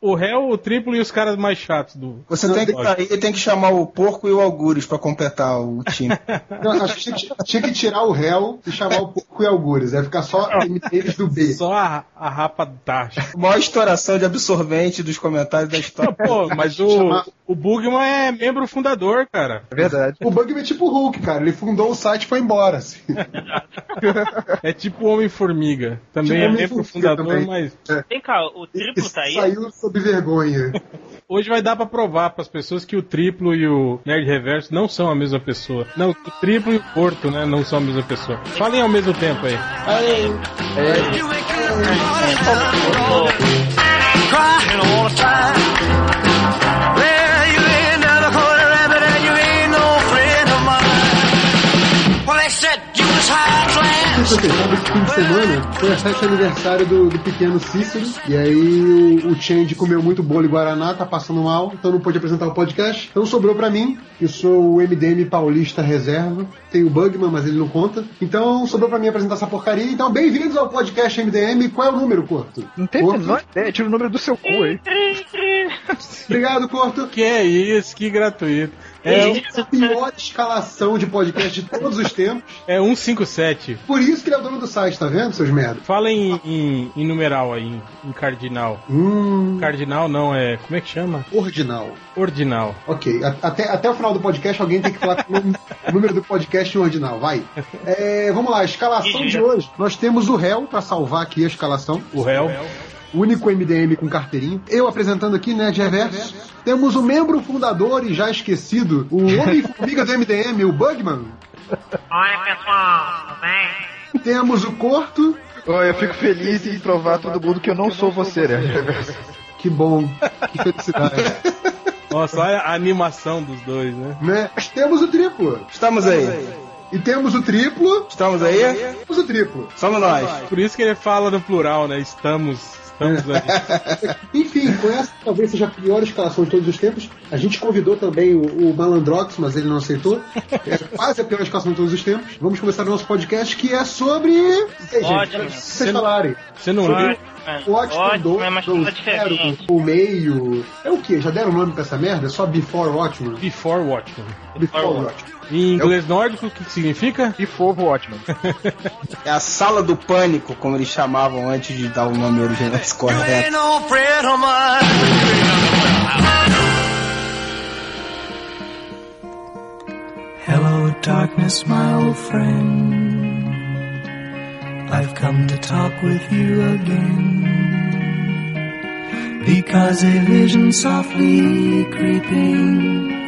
o réu, o triplo e os caras mais chatos do. Você tem que, aí tem que chamar o porco e o Algures pra completar o time. Não, acho que tinha, que- tinha que tirar o réu e chamar o porco e algures. Ia ficar só eles do B. Só a, a rapa da taxa. Maior estouração de absorvente dos comentários da história. Pô, mas o, o Bugman é membro fundador, cara. É verdade. O Bugman é tipo o Hulk, cara. Ele fundou o site e foi embora. assim. É tipo o Homem-Formiga. Também Tipo é Homem-Formiga membro fundador, também. mas Vem cá, o triplo tá aí? Saiu sob vergonha. hoje vai dar pra provar pras pessoas que o triplo e o Nerd Reverso não são a mesma pessoa. Não, o triplo e o Porto, né, não são a mesma pessoa. Falem ao mesmo tempo aí. all the Você sabe que fim de semana foi a festa aniversário do, do pequeno Cícero. E aí o, o Change comeu muito bolo e Guaraná, tá passando mal, então não pôde apresentar o podcast. Então sobrou pra mim, que sou o MDM paulista reserva. Tem o Bugman, mas ele não conta. Então sobrou pra mim apresentar essa porcaria. Então bem-vindos ao podcast MDM. Qual é o número, Corto? Não tem Corto? menor ideia, tira o número do seu cu aí. Obrigado, Corto. Que é isso, que gratuito. É, A pior escalação de podcast de todos os tempos. é 157. Por isso que ele é o dono do site, tá vendo, seus merda? Fala em, em, em numeral aí, em, em cardinal. Hum. Cardinal não, é. Como é que chama? Ordinal. Ordinal. Ok, a- até, até o final do podcast alguém tem que falar com o número do podcast em ordinal, vai. É, vamos lá, a escalação de hoje. Nós temos o réu pra salvar aqui a escalação. O réu. O único MDM com carteirinha. Eu apresentando aqui, né, de reverso. Temos o membro fundador e já esquecido, o Homem-Formiga do MDM, o Bugman. Oi, pessoal, tudo bem? Temos o Corto. Ó, eu fico feliz em provar a todo mundo que eu não sou você, né? Que bom, que felicidade. Nossa, olha a animação dos dois, né? né? Temos o triplo. Estamos aí. E temos o triplo. Estamos aí? Temos o triplo. Somos nós. Por isso que ele fala no plural, né? Estamos. Estamos aí. Enfim, com essa talvez seja a pior escalação de todos os tempos. A gente convidou também o, o Malandrox, mas ele não aceitou. É quase a pior escalação de todos os tempos. Vamos começar o nosso podcast que é sobre. Ei, gente, Ótimo. vocês falarem. Você não viu? O Watchmen Ótimo, 2, é uma o história zero, diferente. o meio. É o que? Já deram nome pra essa merda? É só Before Watchmen? Before Watchmen. Before Watchmen. Watchmen. Em inglês nórdico, o que que significa? E for ótimo. É a sala do pânico, como eles chamavam antes de dar o nome original correto. Hello, darkness, my old friend. I've come to talk with you again. Because a vision softly creeping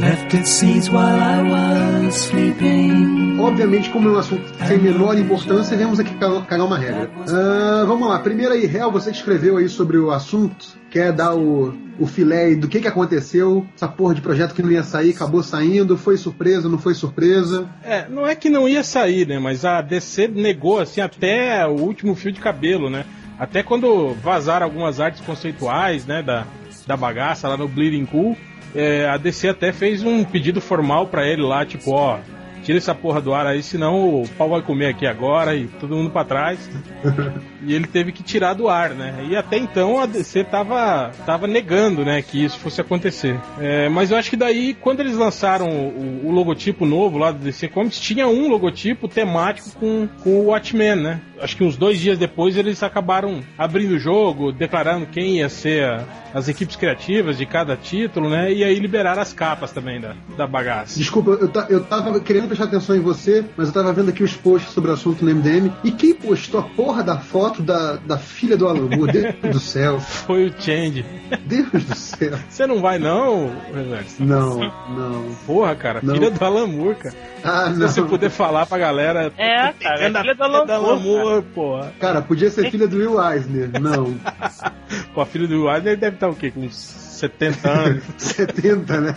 left its seeds while I was sleeping. Obviamente, como é um assunto sem menor importância, viemos aqui ca- cagar uma regra. Ah, vamos lá, primeiro aí, Hel, você que escreveu aí sobre o assunto, quer dar o, o filé do que, que aconteceu, essa porra de projeto que não ia sair, acabou saindo, foi surpresa, não foi surpresa. É, não é que não ia sair, né? Mas a DC negou, assim, até o último fio de cabelo, né? Até quando vazaram algumas artes conceituais, né? Da, da bagaça lá no Bleeding Cool, é, a DC até fez um pedido formal pra ele lá, tipo, ó. Tira essa porra do ar aí, senão o pau vai comer aqui agora e todo mundo pra trás. E ele teve que tirar do ar, né? E até então a DC tava, tava negando, né, que isso fosse acontecer. É, mas eu acho que daí, quando eles lançaram o, o logotipo novo lá do DC Comics, tinha um logotipo temático com, com o Watchmen, né? Acho que uns dois dias depois eles acabaram abrindo o jogo, declarando quem ia ser a- as equipes criativas de cada título, né? E aí liberaram as capas também da, da bagaça. Desculpa, eu, ta- eu tava querendo prestar atenção em você, mas eu tava vendo aqui os posts sobre o assunto no MDM, e quem postou a porra da foto da, da filha do Alan Moore? Deus do céu, Foi o Change. Deus do céu. Você não vai não, Reverso? Não, não. Porra, cara, Não. filha do Alan Moore, cara. Ah, Se não. você puder falar pra galera. É, cara, é filha do Alan Moore, Moore, porra. Cara, podia ser filha do Will Eisner. Não. Pô, a filha do Wilder deve estar o quê? Com uns 70 anos. 70, né?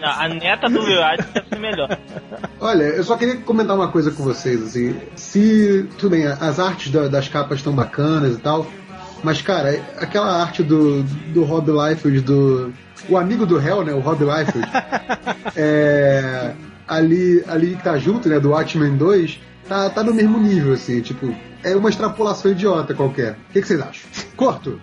Não, a neta do Leonardo deve ser melhor. Olha, eu só queria comentar uma coisa com vocês, assim. Se. Tudo bem, as artes da- das capas estão bacanas e tal. Mas, cara, aquela arte do, do Rob Liefeld, do. O amigo do Hell, né? O Rob Liefeld. é, ali, ali que tá junto, né? Do Watchmen 2, tá, tá no mesmo nível, assim. Tipo, é uma extrapolação idiota qualquer. O que, que vocês acham? Corto!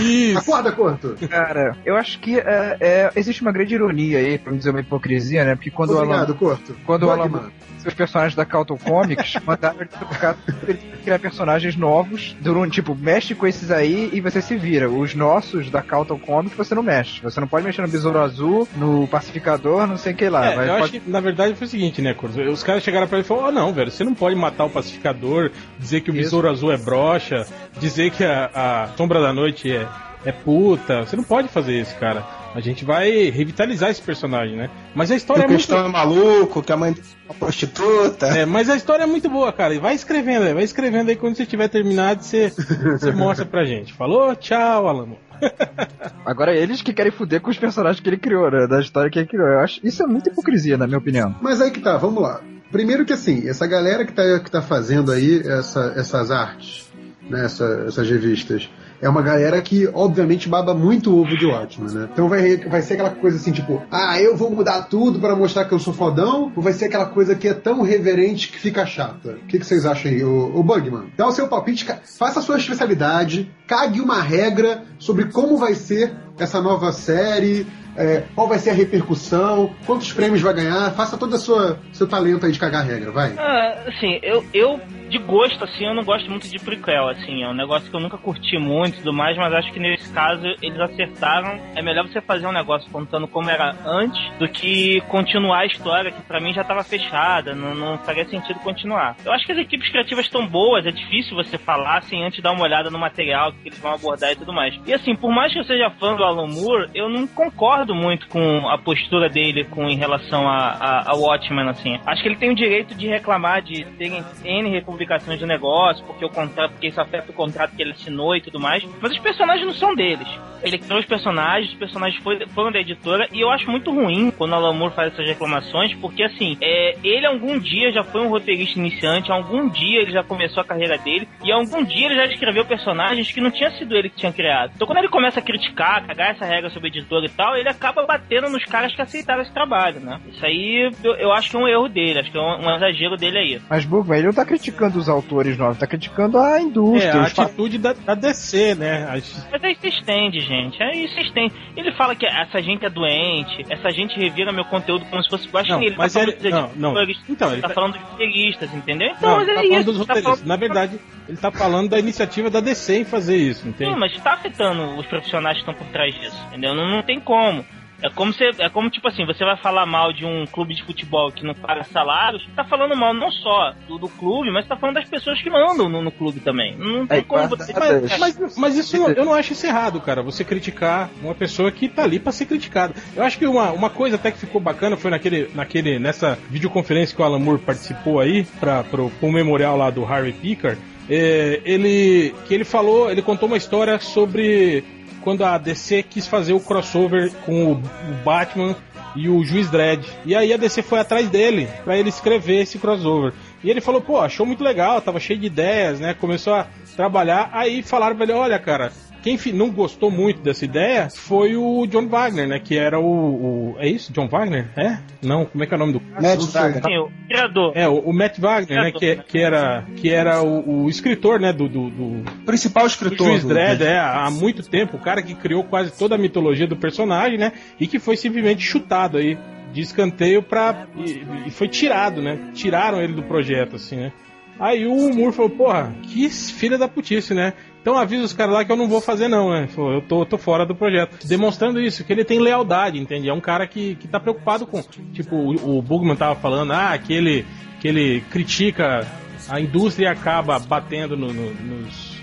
Isso. Acorda, Corto! Cara, eu acho que é, é, existe uma grande ironia aí, pra não dizer uma hipocrisia, né? Porque quando o Alan, Obrigado, Corto. quando o Alan, Seus personagens da Carlton Comics mandaram ele trocar- ele criar personagens novos, durante, tipo, mexe com esses aí e você se vira. Os nossos da Carlton Comics você não mexe. Você não pode mexer no Besouro Azul, no Pacificador, não sei o que lá. É, mas eu acho pode- que na verdade foi o seguinte, né, Corso? Os caras chegaram pra ele e falaram: oh, não, velho, você não pode matar o pacificador, dizer que o Isso. besouro azul é brocha, dizer que a, a sombra da noite é, é puta. Você não pode fazer isso, cara. A gente vai revitalizar esse personagem, né? Mas a Que história é o muito. É maluco, que a mãe é uma prostituta. É, mas a história é muito boa, cara. E vai escrevendo aí, vai escrevendo aí quando você tiver terminado, você, você mostra pra gente. Falou, tchau, Alamo. Agora eles que querem fuder com os personagens que ele criou, né? Da história que ele criou. Eu acho isso é muita hipocrisia, na minha opinião. Mas aí que tá, vamos lá. Primeiro que assim, essa galera que tá, que tá fazendo aí essa- essas artes, né, essa- essas revistas, é uma galera que, obviamente, baba muito ovo de Watchmen, né? Então vai, vai ser aquela coisa assim, tipo, ah, eu vou mudar tudo pra mostrar que eu sou fodão, ou vai ser aquela coisa que é tão reverente que fica chata? O que, que vocês acham aí, o, Bugman? Dá o seu palpite, faça a sua especialidade, cague uma regra sobre como vai ser essa nova série, é, qual vai ser a repercussão, quantos prêmios vai ganhar, faça todo o seu talento aí de cagar regra, vai. Ah, assim, eu, eu de gosto, assim, eu não gosto muito de prequel, assim, é um negócio que eu nunca curti muito e tudo mais, mas acho que nesse caso eles acertaram. É melhor você fazer um negócio contando como era antes do que continuar a história, que pra mim já tava fechada, não, não faria sentido continuar. Eu acho que as equipes criativas estão boas, é difícil você falar sem antes dar uma olhada no material que eles vão abordar e tudo mais. E assim, por mais que eu seja fã do Alan Moore, eu não concordo muito com a postura dele com em relação a, a, a Watchmen, assim. Acho que ele tem o direito de reclamar de terem N republicações do negócio, porque o contrato, porque isso afeta o contrato que ele assinou e tudo mais. Mas os personagens não são deles. Ele criou os personagens, os personagens foram da editora, e eu acho muito ruim quando Alan Moore faz essas reclamações, porque assim, é, ele algum dia já foi um roteirista iniciante, algum dia ele já começou a carreira dele, e algum dia ele já escreveu personagens que não tinha sido ele que tinha criado. Então quando ele começa a criticar, cagar essa regra sobre editora e tal, ele acaba batendo nos caras que aceitaram esse trabalho, né? Isso aí eu, eu acho que é um erro dele, acho que é um, um exagero dele aí. Mas Bugman, ele não tá criticando os autores novos, tá criticando a É, indústria. a os fa- atitude da, da DC, né? As- Mas aí se estende, gente. Aí se estende. Ele fala que essa gente é doente, essa gente revira meu conteúdo como se fosse. Eu acho Não, que ele mas tá falando ele- dos não, não. Então, ele tá tá- falando dos roteiristas, entendeu? Então, Não, mas ele é tá falando isso. dos tá roteiristas. falando- Na verdade, ele tá falando da iniciativa da DC em fazer isso, entende? Sim, mas tá afetando os profissionais que estão por trás disso, entendeu? Não, não tem como. É como, você, é como, tipo assim, você vai falar mal de um clube de futebol que não paga salários, tá falando mal não só do, do clube, mas tá falando das pessoas que mandam no, no clube também. Não tem É, como você... Mas, mas, mas isso não- eu não acho isso errado, cara. Você criticar uma pessoa que tá ali pra ser criticada. Eu acho que uma, uma coisa até que ficou bacana foi naquele, naquele, nessa videoconferência que o Alan Moore participou aí, pra, pro, pro memorial lá do Harry Pickard. É, ele, que ele falou, ele contou uma história sobre quando a DC quis fazer o crossover com o, Batman e o Juiz Dredd. E aí a DC foi atrás dele pra ele escrever esse crossover. E ele falou, pô, achou muito legal, tava cheio de ideias, né? Começou a trabalhar, aí falaram pra ele, olha, cara, quem não gostou muito dessa ideia foi o John Wagner, né? Que era o, o- É isso? John Wagner? É? Não, como é que é o nome do cara? Matt. Wagner. Sim, o criador. É, o, o Matt Wagner, né? Que, que era, que era o, o escritor, né? Do, do, do, Principal o escritor. Juiz do- Dredd, é, há muito tempo, o cara que criou quase toda a mitologia do personagem, né? E que foi simplesmente chutado aí de escanteio pra. E, e foi tirado, né? Tiraram ele do projeto, assim, né? Aí o Moore falou, porra, que filha da putice, né? Então avisa os caras lá que eu não vou fazer não, né? Eu tô, tô fora do projeto. Demonstrando isso, que ele tem lealdade, entende? É um cara que, que tá preocupado com. Tipo, o, o Bugman tava falando, ah, que ele, que ele critica a indústria e acaba batendo no- no- nos,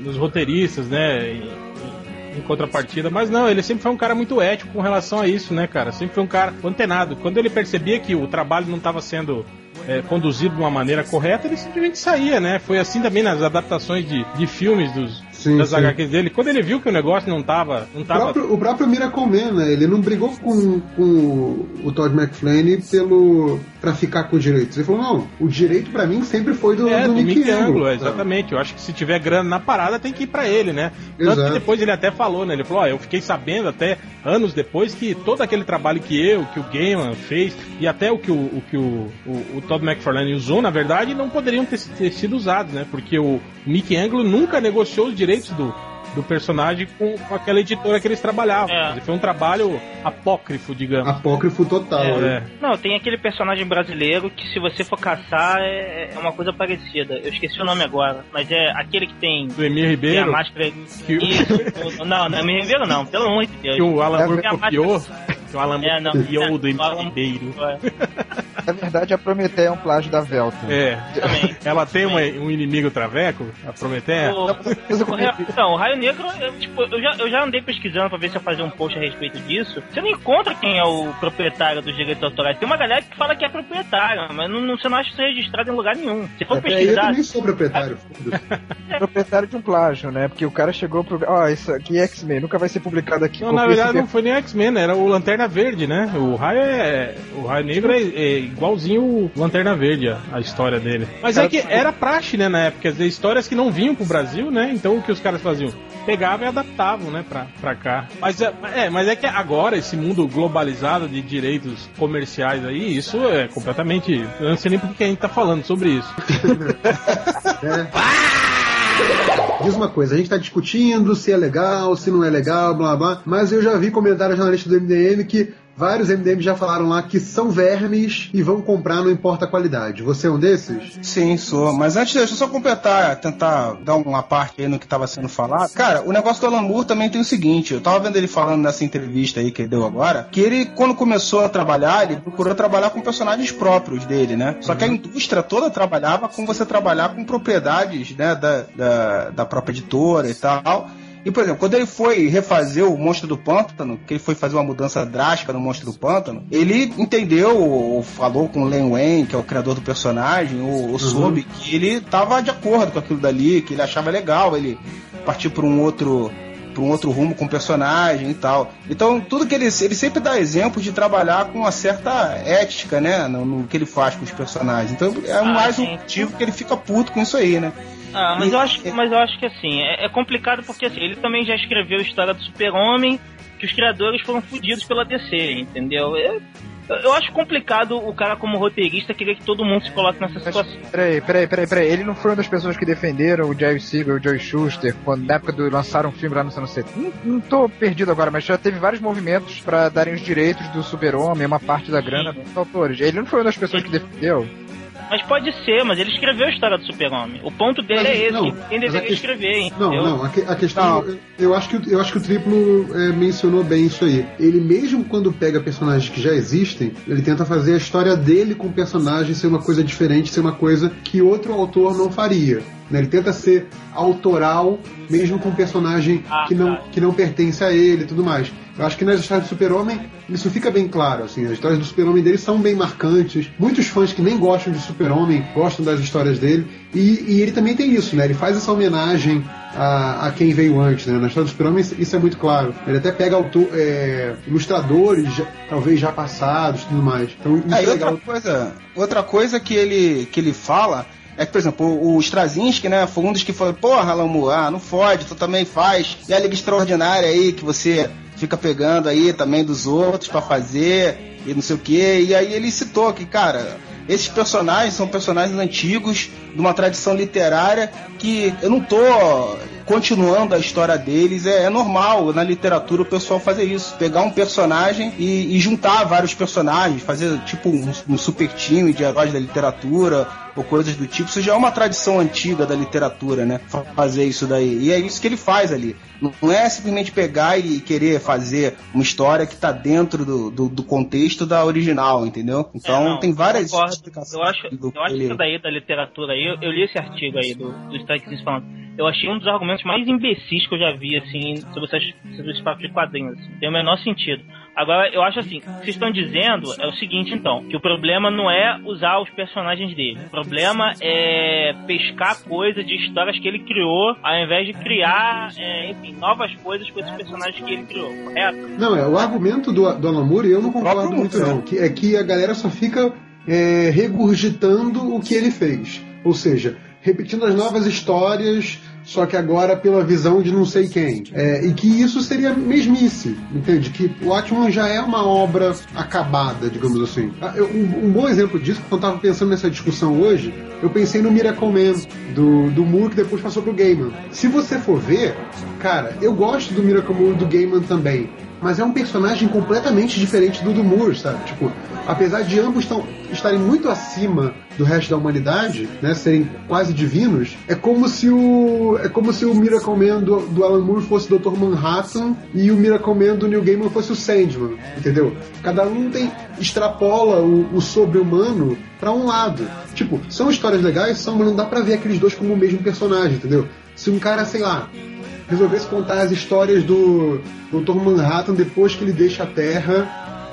nos roteiristas, né? Em contrapartida, mas não, ele sempre foi um cara muito ético com relação a isso, né, cara? Sempre foi um cara antenado. Quando ele percebia que o trabalho não estava sendo é, conduzido de uma maneira correta, ele simplesmente saía, né? Foi assim também nas adaptações de, de filmes dos, Sim, das sim. HQs dele. Quando ele viu que o negócio não tava. Não O tava próprio, o próprio Miracle Man, né? Ele não brigou com, com o Todd McFlane pelo, pra ficar com os direitos. Ele falou, não, o direito pra mim sempre foi do, É, do, do Mickey Mickey Angle. Anglo, exatamente. Eu acho que se tiver grana na parada, tem que ir pra ele, né? Tanto Exato. que depois ele até falou, né? Ele falou, ó, eu fiquei sabendo até anos depois que todo aquele trabalho que eu, que o Gaiman fez, e até o que o, o que o, o, o Todd McFarlane usou, na verdade, não poderiam ter, ter sido usados, né? Porque o Mickey Anglo nunca negociou os direitos do, do personagem com, com aquela editora que eles trabalhavam. É. Foi um trabalho apócrifo, digamos. Apócrifo total, É. né? Não, tem aquele personagem brasileiro que se você for caçar é, é uma coisa parecida. Eu esqueci o nome agora, mas é aquele que tem, Do Emir tem a Ribeiro, máscara. que, Isso, não, não é Emílio Ribeiro não, pelo amor de Deus. que o Alan Moore Tem a copiou. Que o Alan É, não, copiou do é, Emir o Alan- Ribeiro. Na verdade, a Prometeia é um plágio da Velta. É. Também. Ela tem uma- um inimigo traveco, a Prometeia? O, o Raio- Não, o Raio Negro, eu, tipo, eu, já, eu já andei pesquisando pra ver se eu fazia um post a respeito disso. Você não encontra quem é o proprietário dos direitos autorais. Tem uma galera que fala que é proprietário, mas não, não- você não acha isso registrado em lugar nenhum. Se for Até aí eu pesquisar, também sou proprietário. foda-se. Proprietário de um plágio, né? Porque o cara chegou pro. Ó, isso aqui é X-Men, nunca vai ser publicado aqui. Não, na verdade não foi nem X-Men, era o Lanterna Verde, né? O Raio é. O Raio Negro é, é igualzinho o Lanterna Verde, a, a história dele. Mas é que era praxe, né, na época, quer dizer, histórias que não vinham pro Brasil, né? Então o que os caras faziam? Pegavam e adaptavam, né, pra, pra cá. Mas é, é, mas é que agora, esse mundo globalizado de direitos comerciais aí, isso é completamente. Eu não sei nem por que a gente tá falando sobre isso. Diz uma coisa, a gente tá discutindo se é legal, se não é legal, blá blá, mas eu já vi comentários na lista do MDM que vários MDM já falaram lá que são vermes e vão comprar, não importa a qualidade. Você é um desses? Sim, sou. Mas antes, deixa eu só completar, tentar dar uma parte aí no que estava sendo falado. Cara, o negócio do Alan Moore também tem o seguinte: eu tava vendo ele falando nessa entrevista aí que ele deu agora, que ele, quando começou a trabalhar, ele procurou trabalhar com personagens próprios dele, né? Só que a indústria toda trabalhava com você trabalhar com propriedades, né, da, da, da própria editora e tal. E, por exemplo, quando ele foi refazer o Monstro do Pântano, que ele foi fazer uma mudança drástica no Monstro do Pântano, ele entendeu, ou falou com o Len Wayne, que é o criador do personagem, ou, ou soube que ele tava de acordo com aquilo dali, que ele achava legal ele partir por um outro para um outro rumo com o personagem e tal. Então, tudo que ele ele sempre dá exemplo de trabalhar com uma certa ética, né, no, no que ele faz com os personagens. Então, é Ah, mais um motivo que ele fica puto com isso aí, né? Ah, mas E- eu acho, mas eu acho que assim, é, é complicado porque assim, ele também já escreveu a história do Super-Homem, que os criadores foram fudidos pela DC, entendeu? Eu, eu acho complicado o cara como roteirista querer que todo mundo se coloque nessa situação. Peraí, peraí, peraí, peraí. Ele não foi uma das pessoas que defenderam o Jerry Siegel e o Joey Schuster quando, na época do lançaram um filme lá nos anos 70. Não, não tô perdido agora, mas já teve vários movimentos pra darem os direitos do super-homem, uma parte da grana dos autores. Ele não foi uma das pessoas que defendeu. Mas pode ser, mas ele escreveu a história do Super-Homem. O ponto dele Mas, é esse, não, que quem deveria que- escrever, Não, entendeu? não, a, que- a questão. Eu, eu acho que, o- eu acho que o triplo é, mencionou bem isso aí. Ele, mesmo quando pega personagens que já existem, ele tenta fazer a história dele com o personagem ser uma coisa diferente, ser uma coisa que outro autor não faria. Né? Ele tenta ser autoral, mesmo com um personagem Ah, que, não, tá. que não pertence a ele e tudo mais. Eu acho que nas histórias do Super-Homem isso fica bem claro. Assim, as histórias do Super-Homem dele são bem marcantes. Muitos fãs que nem gostam de Super-Homem gostam das histórias dele. E, e ele também tem isso, né? Ele faz essa homenagem a, a quem veio antes, né? Na história do Super-Homem isso é muito claro. Ele até pega autor, é, ilustradores, já- talvez já passados e tudo mais. Então isso É, é e outra legal. coisa, outra coisa que ele, que ele fala é que, por exemplo, o, Straczynski, né, foi um dos que falou, porra, Lamu, ah, não fode, tu também faz. E a Liga Extraordinária aí, que você fica pegando aí também dos outros pra fazer, e não sei o que. E aí ele citou que, cara, esses personagens são personagens antigos, de uma tradição literária, que eu não tô continuando a história deles, é, é normal na literatura o pessoal fazer isso, pegar um personagem e, e juntar vários personagens, fazer tipo um, um super time de heróis da literatura ou coisas do tipo, isso já é uma tradição antiga da literatura, né? Fa- Fazer isso daí. E é isso que ele faz ali. Não é simplesmente pegar e querer fazer uma história que tá dentro do, do, do contexto da original, entendeu? Então É, não, tem várias concordo. explicações. Eu acho, do eu acho ele- isso daí da literatura aí, eu, eu li esse artigo aí do, do Strike falando. Eu achei um dos argumentos mais imbecis que eu já vi, assim, sobre, essas, sobre esse papo de quadrinhos. Assim. Tem o menor sentido. Agora, eu acho assim, o que vocês estão dizendo é o seguinte, então, que o problema não é usar os personagens dele. O problema é pescar coisa de histórias que ele criou, ao invés de criar, é, enfim, novas coisas com esses personagens que ele criou, correto? Não, é o argumento do, do Alan Moore, eu não concordo muito não, que é que a galera só fica é, regurgitando o que ele fez. Ou seja, repetindo as novas histórias só que agora pela visão de não sei quem. É, e que isso seria mesmice, entende? Que o Watchmen já é uma obra acabada, digamos assim. Ah, Um, um bom exemplo disso, quando eu tava pensando nessa discussão hoje, eu pensei no Miracle Man, do, do Moore, que depois passou pro Gaiman. Se você for ver, cara, eu gosto do Miracle Man do Gaiman também. Mas é um personagem completamente diferente do do Moore, sabe? Tipo, apesar de ambos tão, estarem muito acima do resto da humanidade, né, serem quase divinos, é como se o é como se o Miracle Man do, do Alan Moore fosse o Dr. Manhattan e o Miracle Man do Neil Gaiman fosse o Sandman, entendeu? Cada um tem extrapola o, o sobre-humano pra um lado. Tipo, são histórias legais, são, mas não dá pra ver aqueles dois como o mesmo personagem, entendeu? Se um cara, sei lá, resolvesse contar as histórias do Dr. Manhattan depois que ele deixa a Terra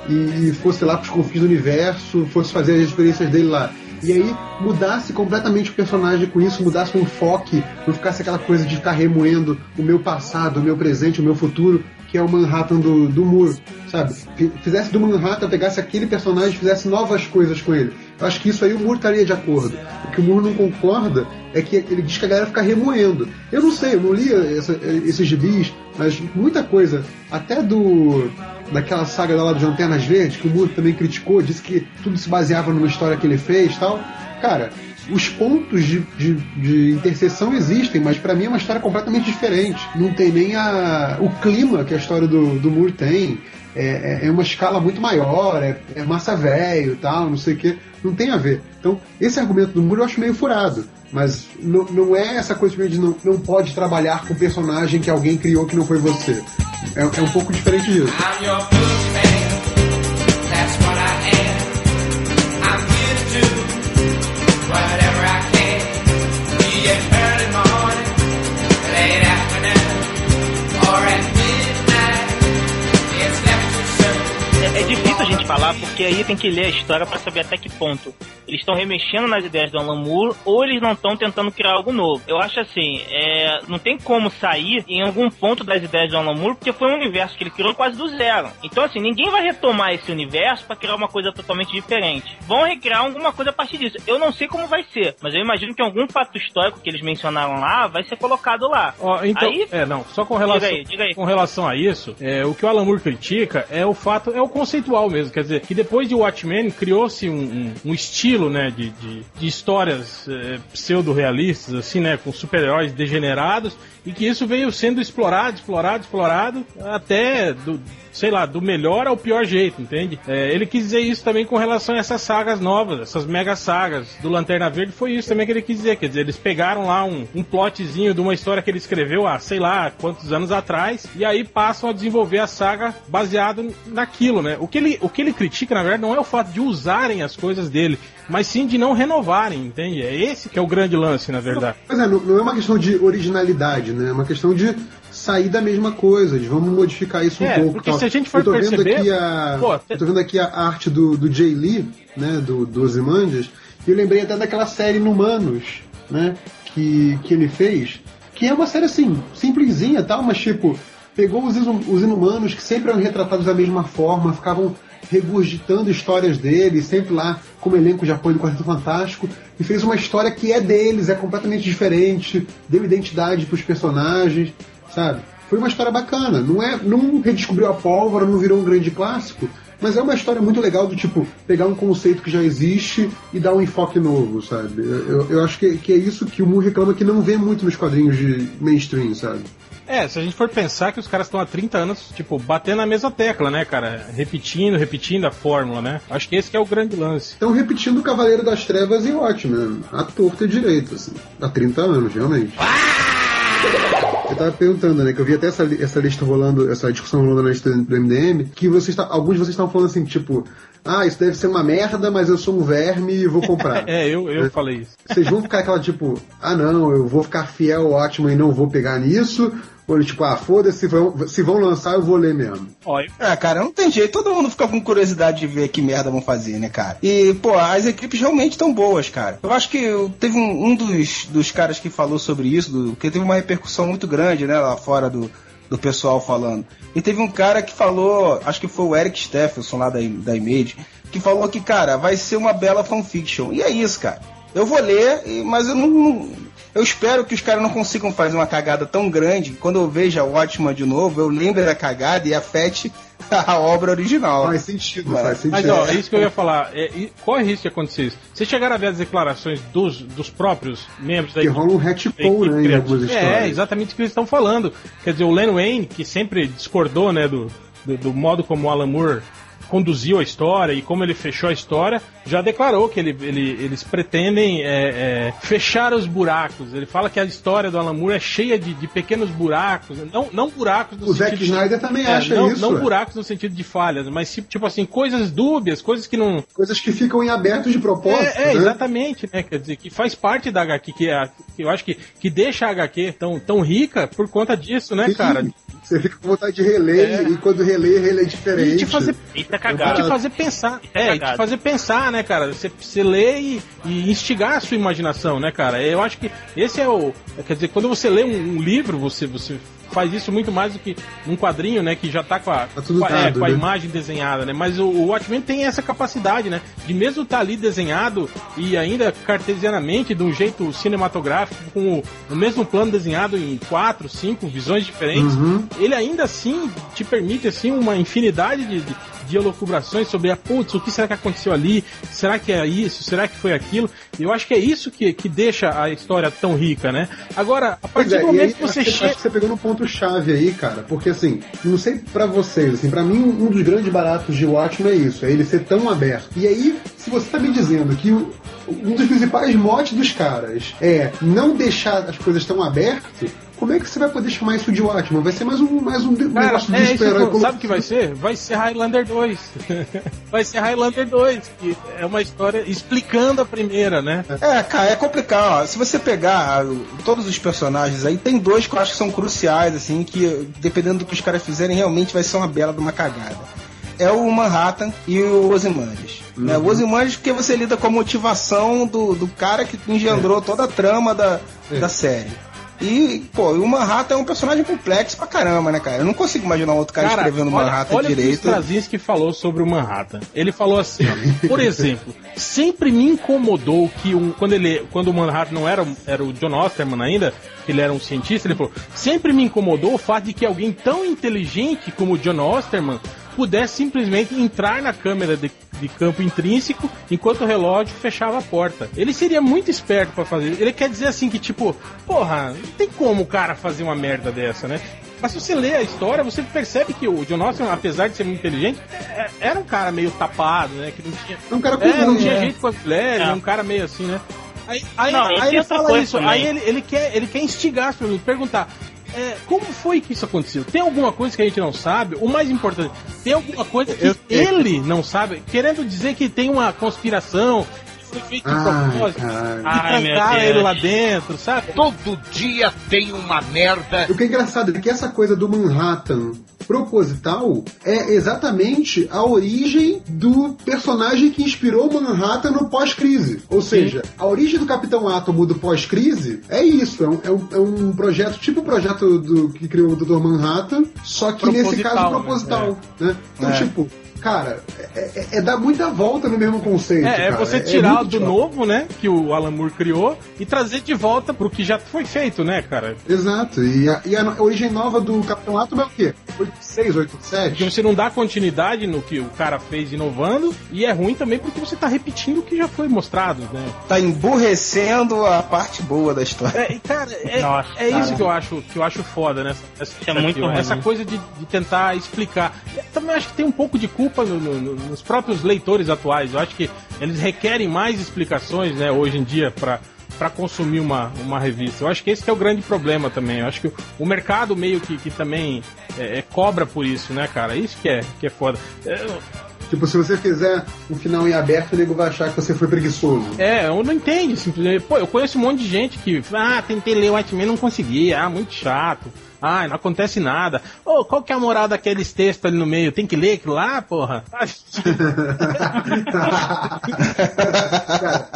e fosse lá pros confins do universo, fosse fazer as experiências dele lá. E aí mudasse completamente o personagem com isso, mudasse o enfoque, não ficasse aquela coisa de ficar remoendo o meu passado, o meu presente, o meu futuro, que é o Manhattan do, do Moore, sabe? Fizesse do Manhattan, pegasse aquele personagem e fizesse novas coisas com ele. Acho que isso aí o Moore estaria de acordo. O que o Moore não concorda é que ele diz que a galera fica remoendo. Eu não sei, eu não li essa- esses gibis, mas muita coisa, até do daquela saga lá dos Lanternas Verdes, que o Moore também criticou, disse que tudo se baseava numa história que ele fez tal. Cara, os pontos de, de, de interseção existem, mas pra mim é uma história completamente diferente. Não tem nem a, o clima que a história do, do Moore tem. É, é- é uma escala muito maior, é, é massa velho tal, não sei o que. Não tem a ver. Então, esse argumento do Moore eu acho meio furado. Mas não, não é essa coisa de não, não pode trabalhar com personagem que alguém criou que não foi você. É, é um pouco diferente disso. Falar, porque aí tem que ler a história pra saber até que ponto eles estão remexendo nas ideias do Alan Moore ou eles não estão tentando criar algo novo. Eu acho assim, é, não tem como sair em algum ponto das ideias do Alan Moore, porque foi um universo que ele criou quase do zero. Então, assim, ninguém vai retomar esse universo pra criar uma coisa totalmente diferente. Vão recriar alguma coisa a partir disso. Eu não sei como vai ser, mas eu imagino que algum fato histórico que eles mencionaram lá vai ser colocado lá. Ó, então, Aí- é, não, só com relação, Diga aí, diga aí. com relação a isso, é, o que o Alan Moore critica é o fato, é o conceitual mesmo, quer dizer, que depois de Watchmen criou-se um, um- um estilo, né, de, de, de histórias é, pseudo-realistas, assim, né, com super-heróis degenerados, e que isso veio sendo explorado, explorado, explorado, até do, sei lá, do melhor ao pior jeito, entende? É, ele quis dizer isso também com relação a essas sagas novas, essas mega sagas do Lanterna Verde, foi isso também que ele quis dizer, quer dizer, eles pegaram lá um, um plotzinho de uma história que ele escreveu há, sei lá, quantos anos atrás, e aí passam a desenvolver a saga baseado naquilo, né? O que ele, o que ele critica, na verdade, não é o fato de usarem as coisas dele, mas sim de não renovarem, entende? É esse que é o grande lance, na verdade. Pois é, não, não é uma questão de originalidade, né? É uma questão de sair da mesma coisa, de vamos modificar isso um É, pouco. porque tal. se a gente for eu tô vendo perceber- aqui a, Pô, eu tô vendo aqui a arte do, do Jay Lee, né, do, do Ozymandias, e eu lembrei até daquela série Inumanos, né, que, que ele fez, que é uma série assim, simplesinha tal, mas tipo, pegou os, os inumanos que sempre eram retratados da mesma forma, ficavam regurgitando histórias deles, sempre lá como elenco de apoio do Quarteto Fantástico, e fez uma história que é deles, é completamente diferente, deu identidade pros personagens, sabe? Foi uma história bacana, não é, não redescobriu a pólvora, não virou um grande clássico, mas é uma história muito legal do tipo pegar um conceito que já existe e dar um enfoque novo, sabe? Eu, eu- acho que, que é isso que o Moore reclama que não vê muito nos quadrinhos de mainstream, sabe? É, se a gente for pensar que os caras estão há 30 anos, tipo, batendo na mesma tecla, né, cara? Repetindo, repetindo a fórmula, né? Acho que esse que é o grande lance. Então, repetindo o Cavaleiro das Trevas e Watchmen, a torta e direito, assim, há 30 anos, realmente. Eu tava perguntando, né, que eu vi até essa, essa lista rolando, essa discussão rolando na lista do MDM, que vocês tá, alguns de vocês estavam falando assim, tipo, ah, isso deve ser uma merda, mas eu sou um verme e vou comprar. É, eu, eu falei isso. Vocês vão ficar aquela tipo, ah não, eu vou ficar fiel ao Watchmen e não vou pegar nisso, ou tipo, ah, foda-se, vão- se vão lançar eu vou ler mesmo. Eu- Ah, cara, não tem jeito. Todo mundo fica com curiosidade de ver que merda vão fazer, né, cara? E, pô, as equipes realmente estão boas, cara. Eu acho que teve um, um dos, dos caras que falou sobre isso, do, porque teve uma repercussão muito grande, né, lá fora do, do pessoal falando. E teve um cara que falou, acho que foi o Eric Stephenson lá da, da Image, que falou que, cara, vai ser uma bela fanfiction. E é isso, cara. Eu vou ler, mas eu não. Eu espero que os caras não consigam fazer uma cagada tão grande. que Quando eu veja o Watchman de novo, eu lembre da cagada e afete a obra original. Faz sentido, Mas- faz sentido. Mas ó, é isso que eu ia falar. É, e corre risco de acontecer isso. Vocês chegaram a ver as declarações dos, dos próprios membros da que equipe? rola um retcon, né, em algumas histórias. É, exatamente o que eles estão falando. Quer dizer, o Len Wayne, que sempre discordou, né, do, do, do modo como o Alan Moore conduziu a história e como ele fechou a história, já declarou que ele, ele- eles pretendem é, é, fechar os buracos. Ele fala que a história do Alan Moore é cheia de, de pequenos buracos, não, não buracos no O Zack sentido Snyder também é, acha não, isso. não buracos no sentido de falhas, mas tipo assim, coisas dúbias, coisas que não, Coisas que ficam em aberto de propósito. é, é, né? exatamente, né? Quer dizer, que faz parte da HQ, que, é que eu acho que, que deixa a HQ tão, tão rica por conta disso, né, Sim, cara? Você fica com vontade de reler É. e quando relê, relê diferente. E te fazer, Isso é te cagado. fazer pensar. É É, e te fazer pensar, né, cara? Você, você lê e, e instigar a sua imaginação, né, cara? Eu acho que esse é o. Quer dizer, quando você lê um, um livro, você, você faz isso muito mais do que um quadrinho, né? Que já tá com a, Tá com a, é, dado, com a né? imagem desenhada, né? Mas o, o Watchmen tem essa capacidade, né? De mesmo estar ali desenhado e ainda cartesianamente, de um jeito cinematográfico, com o, o mesmo plano desenhado em quatro, cinco visões diferentes, Uhum. ele ainda assim te permite assim uma infinidade de, de, de elucubrações sobre a putz, o que será que aconteceu ali? Será que é isso? Será que foi aquilo? Eu acho que é isso que, que deixa a história tão rica, né? Agora, a Pois partir é, do momento aí, que você chega. acho que você pegou no ponto chave aí, cara, porque assim, não sei pra vocês, assim, para mim um dos grandes baratos de Watchmen é isso, é ele ser tão aberto. E aí, se você tá me dizendo que o- um dos principais motes dos caras é não deixar as coisas tão abertas, como é que você vai poder chamar isso de Watchmen? Vai ser mais um, mais um de- Cara, negócio de é isso, super-herói. sabe o que vai ser? Vai ser Highlander 2. vai ser Highlander 2, que é uma história explicando a primeira, né? É, cara, é complicado. ó. Se você pegar ah, todos os personagens aí, tem dois que eu acho que são cruciais, assim, que dependendo do que os caras fizerem, realmente vai ser uma bela de uma cagada. É o Manhattan e o Ozymandias. Né? O Ozymandias porque você lida com a motivação do, do cara que engendrou toda a trama da, da série. E, pô, o Manhattan é um personagem complexo pra caramba, né, cara? Eu não consigo imaginar outro cara, escrevendo olha, Manhattan olha o que o direito. Straczynski falou sobre o Manhattan. Ele falou assim, ó, por exemplo, sempre me incomodou que um, quando ele, quando o Manhattan não era, era o John Osterman ainda, que ele era um cientista, ele falou, sempre me incomodou o fato de que alguém tão inteligente como o John Osterman pudesse simplesmente entrar na câmera de, de campo intrínseco enquanto o relógio fechava a porta. Ele seria muito esperto pra fazer. Ele quer dizer assim que tipo, porra, não tem como o cara fazer uma merda dessa, né? Mas se você lê a história, você percebe que o John Austin, apesar de ser muito inteligente, é- era um cara meio tapado, né? Que não tinha, É um cara é, não tinha né? jeito com as mulheres, É. um cara meio assim, né? Aí, aí, Não, aí ele fala isso, também. aí ele, ele, quer, ele quer instigar as pessoas, perguntar. É, como foi que isso aconteceu? Tem alguma coisa que a gente não sabe? O mais importante, tem alguma coisa que Eu- ele não sabe? Querendo dizer que tem uma conspiração, que foi feito de propósito, Ai, meu trancaram Deus. ele lá dentro, sabe? Todo dia tem uma merda. O que é engraçado é que essa coisa do Manhattan proposital é exatamente a origem do personagem que inspirou Manhattan no pós-crise. Ou seja, a origem do Capitão Átomo do pós-crise é isso. É um, é um- é um projeto, tipo o projeto do, que criou o Dr. Manhattan, só que nesse Proposital, caso né? proposital. Né? Então, É. tipo. Cara, é, é- é dar muita volta no mesmo conceito. É, é cara. você tirar muito do novo, né? Que o Alan Moore criou e trazer de volta pro que já foi feito, né, cara? Exato. E a, e a origem nova do Capitão Átomo é o quê? 86, Porque 87? você não dá continuidade no que o cara fez inovando e é ruim também porque você tá repetindo o que já foi mostrado, né? Tá emburrecendo a parte boa da história. É, cara, é, Nossa, é isso cara. que eu acho que eu acho foda nessa, nessa Isso é muito ruim. Essa coisa de, de tentar explicar. Eu também acho que tem um pouco de culpa no- no- no- nos próprios leitores atuais. Eu acho que eles requerem mais explicações, né, hoje em dia, para para consumir uma, uma revista. Eu acho que esse que é o grande problema também. Eu acho que o, o mercado meio que, que também é, é cobra por isso, né, cara? Isso que é, que é foda. É, Tipo, se você fizer um final em aberto, o nego vai achar que você foi preguiçoso. É, eu não entendo, simplesmente. Pô, eu conheço um monte de gente que, ah, tentei ler o Watchmen não consegui, ah, muito chato. Ah, não acontece nada. Ô, qual que é a moral daqueles textos ali no meio? Tem que ler aquilo lá, porra?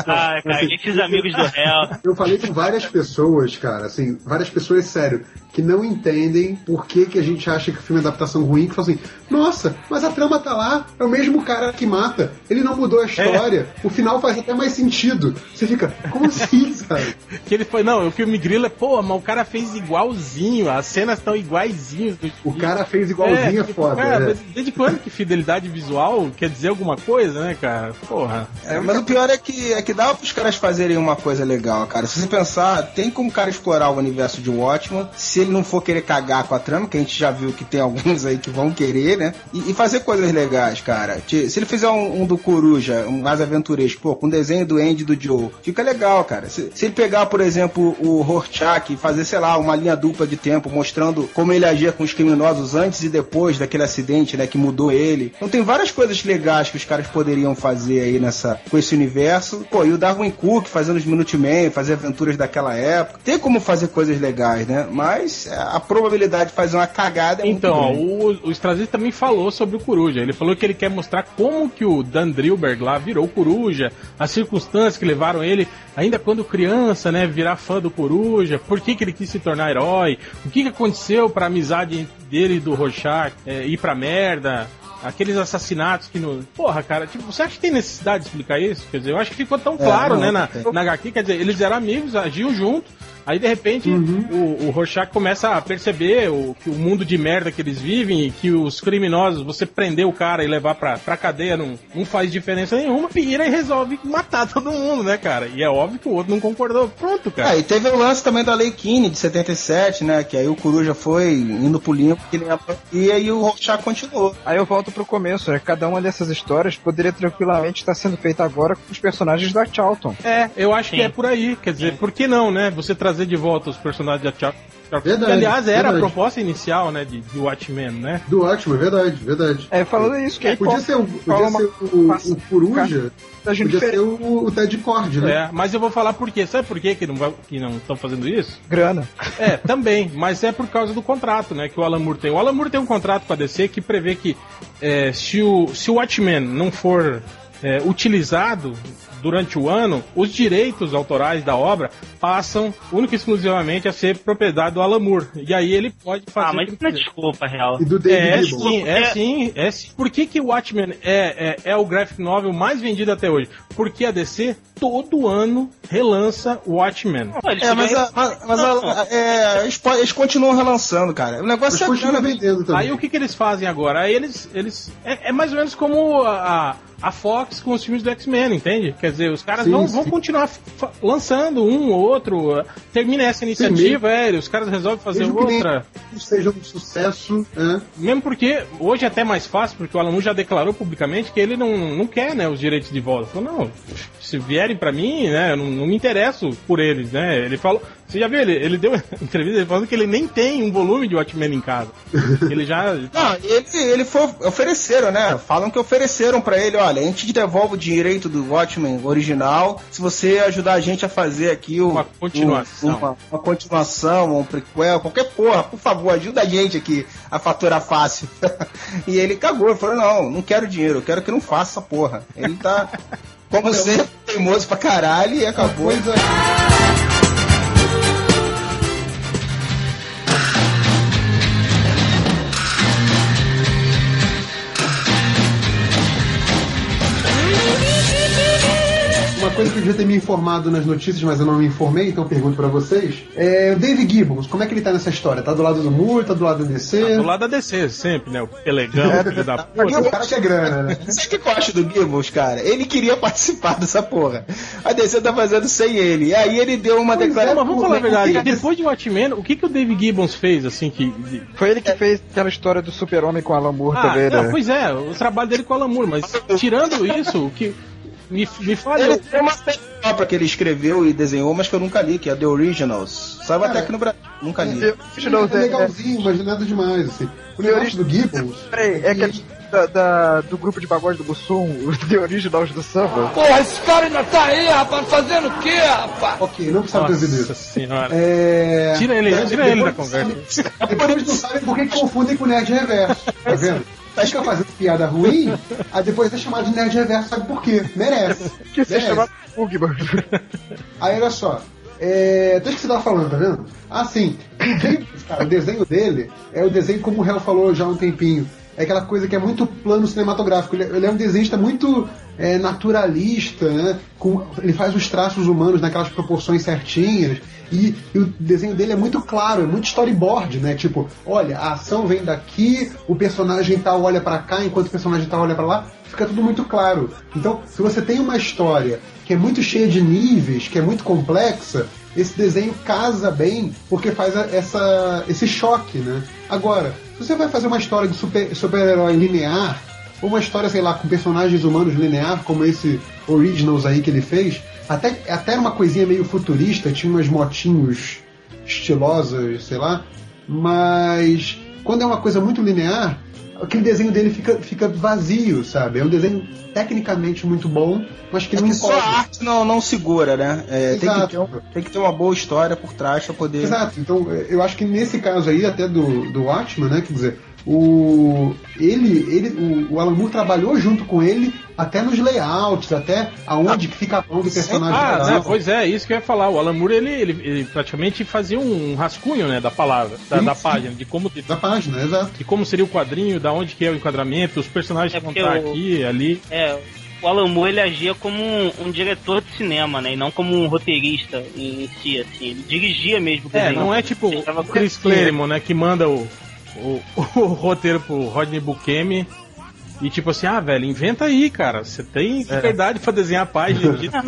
Ah, cara, esses amigos do réu. Eu falei com várias pessoas, cara, assim, várias pessoas, sério, que não entendem por que, que a gente acha que o filme é adaptação ruim, que falam assim, nossa, mas a trama tá lá, é o mesmo cara que mata, ele não mudou a história, o final faz até mais sentido. Você fica, como assim? sabe? Que ele foi, não, o que me grila é, pô, mas o cara fez igualzinho, as cenas estão iguaizinhas. do O cara fez igualzinho é, tipo, foda. cara, mas desde quando que fidelidade visual quer dizer alguma coisa, né, cara? Porra. É, mas o pior é que, é que dá pros caras fazerem uma coisa legal, cara. Se você pensar, tem como o cara explorar o universo de Watchmen, se ele não for querer cagar com a trama, que a gente já viu que tem alguns aí que vão querer, né? E, e fazer coisas legais, cara. Se ele fizer um, um do Coruja, um mais aventuresco, pô, com desenho do Andy do Joe, fica legal, cara. Se, se ele pegar, por exemplo, o Rorschach e fazer, sei lá, uma linha dupla de tempo, mostrando como ele agia com os criminosos antes e depois daquele acidente, né, que mudou ele. Então tem várias coisas legais que os caras poderiam fazer aí nessa, com esse universo. Pô, e o Darwin Cook fazendo os Minutemen, fazer aventuras daquela época. Tem como fazer coisas legais, né? Mas é, a probabilidade de fazer uma cagada é Então, muito o, o Straczynski também falou sobre o Coruja. Ele falou que ele quer mostrar como que o Dan Drillberg lá virou Coruja, as circunstâncias que levaram ele, ainda quando criança, né, virar fã do Coruja, por que, que ele quis se tornar herói, o que, que aconteceu pra amizade dele e do Rorschach é, ir pra merda. Aqueles assassinatos que no. Porra, cara, tipo, você acha que tem necessidade de explicar isso? Quer dizer, eu acho que ficou tão claro, não, né, na, na HQ, quer dizer, eles eram amigos, agiam junto, aí de repente o, o Rorschach começa a perceber o, que o mundo de merda que eles vivem e que os criminosos, você prender o cara e levar pra, pra cadeia não, não faz diferença nenhuma, vira e resolve matar todo mundo, né, cara? E é óbvio que o outro não concordou. Pronto, cara. Ah, e teve o lance também da Lei Kine de 77, né? Que aí o Coruja foi indo pro limpo, que nem a... e aí o Rorschach continuou. Aí eu volto pro começo, né? Cada uma dessas histórias poderia tranquilamente estar sendo feita agora com os personagens da Charlton. É, eu acho que Sim. é por aí. Quer dizer, por que não, né? Você trazer de volta os personagens da Chuck. Verdade, que, aliás, era verdade. a proposta inicial, né, de, de Watchmen, né? Do é verdade, verdade. É, falando isso, que aí Podia ser, o- fala podia uma- ser o, passa- o Coruja, podia ser diferente. o, o Ted Cord, né? É, mas eu vou falar por quê. Sabe por quê que não vai- que não estão fazendo isso? grana. É, também, mas é por causa do contrato, né, que o Alan Moore tem. O Alan Moore tem um contrato com a DC que prevê que é, se, o, se o Watchmen não for é, utilizado durante o ano, os direitos autorais da obra passam única e exclusivamente a ser propriedade do Alan Moore. E aí ele pode fazer. Ah, mas não é desculpa, real. E do David É Gibbons. sim, é sim, é sim. Por que, que o Watchmen é, é, é o graphic novel mais vendido até hoje? Porque a DC todo ano relança o Watchmen. Pô, eles É, mas, a- mas, mas a- é, eles, eles continuam relançando, cara. O negócio é continua grana, vendendo também. Aí o que, que eles fazem agora? Aí eles. eles é, é mais ou menos como a, a Fox com os filmes do X-Men, entende? Quer dizer, os caras Sim, vão, sim. vão continuar lançando um ou outro. uh, Termina essa iniciativa, é, os caras resolvem fazer Mesmo que outra. seja um sucesso, né? Mesmo porque hoje é até mais fácil, porque o Alan Moore já declarou publicamente que ele não, não quer né, os direitos de volta. Falou, não, se vierem pra mim, né, eu não, não me interesso por eles, né? Ele falou. Você já viu ele? Ele deu entrevista falando que ele nem tem um volume de Watchmen em casa. Ele já. Não, ele, ele foi, ofereceram, né? Falam que ofereceram pra ele, olha, a gente te devolve o direito do Watchmen original se você ajudar a gente a fazer aqui o, Uma continuação. um- uma, uma continuação, um prequel, qualquer porra, por favor, ajuda a gente aqui a faturar fácil. e ele cagou, falou, não, não quero dinheiro, eu quero que não faça essa porra. Ele tá, como sempre, teimoso pra caralho e acabou. Pois é. Devia ter me informado nas notícias, mas eu não me informei, então eu pergunto pra vocês. É o Dave Gibbons, como é que ele tá nessa história? Tá do lado do Moore, tá do lado do DC? Do lado da DC, sempre, né? O pelegão, filho da O puta. cara que é grana, né? Sabe o que eu acho do Gibbons, cara? Ele queria participar dessa porra. A DC tá fazendo sem ele. E aí ele deu uma Não, declaração. mas vamos falar a verdade. que- Depois de Watchmen, o que, que o Dave Gibbons fez, assim, que. Foi ele que fez aquela história do super-homem com Alan Moore Ah, também, não, né? pois é, o trabalho dele com o Alan Moore, mas tirando isso, o que. Me, me fale. Ele tem uma própria que ele escreveu e desenhou, mas que eu nunca li, que é The Originals. Saiu até aqui no Brasil. Nunca li. É legalzinho, mas nada demais, assim. O negócio do Gibbons. Peraí, é aquele da, da- do grupo de pagode do Bussum, o The Originals do Samba. Porra, esse cara ainda tá aí, rapaz, fazendo o quê, rapaz? Ok, não precisava ter ouvido Nossa senhora. É... Tira ele, Depois- tira ele da depois- conversa. Depois não sabem por que que confundem com Nerd Reverso. Tá vendo? Fica fazendo piada ruim, aí depois é chamado de Nerd Reverso, sabe por quê? Merece. Que se Merece. chama Bugman. Aí olha só. É, desde que você tava falando, tá vendo? Ah, sim. O cara, o desenho dele é o desenho, como o Hell falou já há um tempinho. é aquela coisa que é muito plano cinematográfico. Ele, ele é um desenhista muito é, naturalista, né? Com, ele faz os traços humanos naquelas proporções certinhas. E, e o desenho dele é muito claro, é muito storyboard, né? Tipo, olha, a ação vem daqui, o personagem tal olha pra cá, enquanto o personagem tal olha pra lá. Fica tudo muito claro. Então, se você tem uma história que é muito cheia de níveis, que é muito complexa, esse desenho casa bem porque faz essa, esse choque, né? Agora, se você vai fazer uma história de super- super-herói linear, ou uma história, sei lá, com personagens humanos linear, como esse Originals aí que ele fez, até, até uma coisinha meio futurista, tinha umas motinhos estilosas, sei lá, mas quando é uma coisa muito linear, aquele desenho dele fica, fica vazio, sabe? É um desenho tecnicamente muito bom, mas que É não que só a arte não, não segura, né? É, tem, que ter tem que ter uma boa história por trás pra poder. Exato, então eu acho que nesse caso aí, até do, do Watchman, né? Quer dizer, o, ele, ele, o, o Alan Moore trabalhou junto com ele até nos layouts, até aonde que fica a mão do personagem. Ah, né, pois é, isso que eu ia falar. O Alan Moore, ele, ele, ele praticamente fazia um rascunho, né, da palavra, da, Sim, da sim. página, de como, de, Da página, exato. de como seria o quadrinho, da onde que é o enquadramento, os personagens É que vão estar o- aqui, ali. É, o Alan Moore ele agia como um, um diretor de cinema, né? E não como um roteirista em si, assim. Ele dirigia mesmo o É, não é tipo o Chris Claremont, né, que manda o, o, o roteiro pro Rodney Bukemi e tipo assim, ah, velho, inventa aí, cara. Você tem liberdade pra desenhar a página. Ele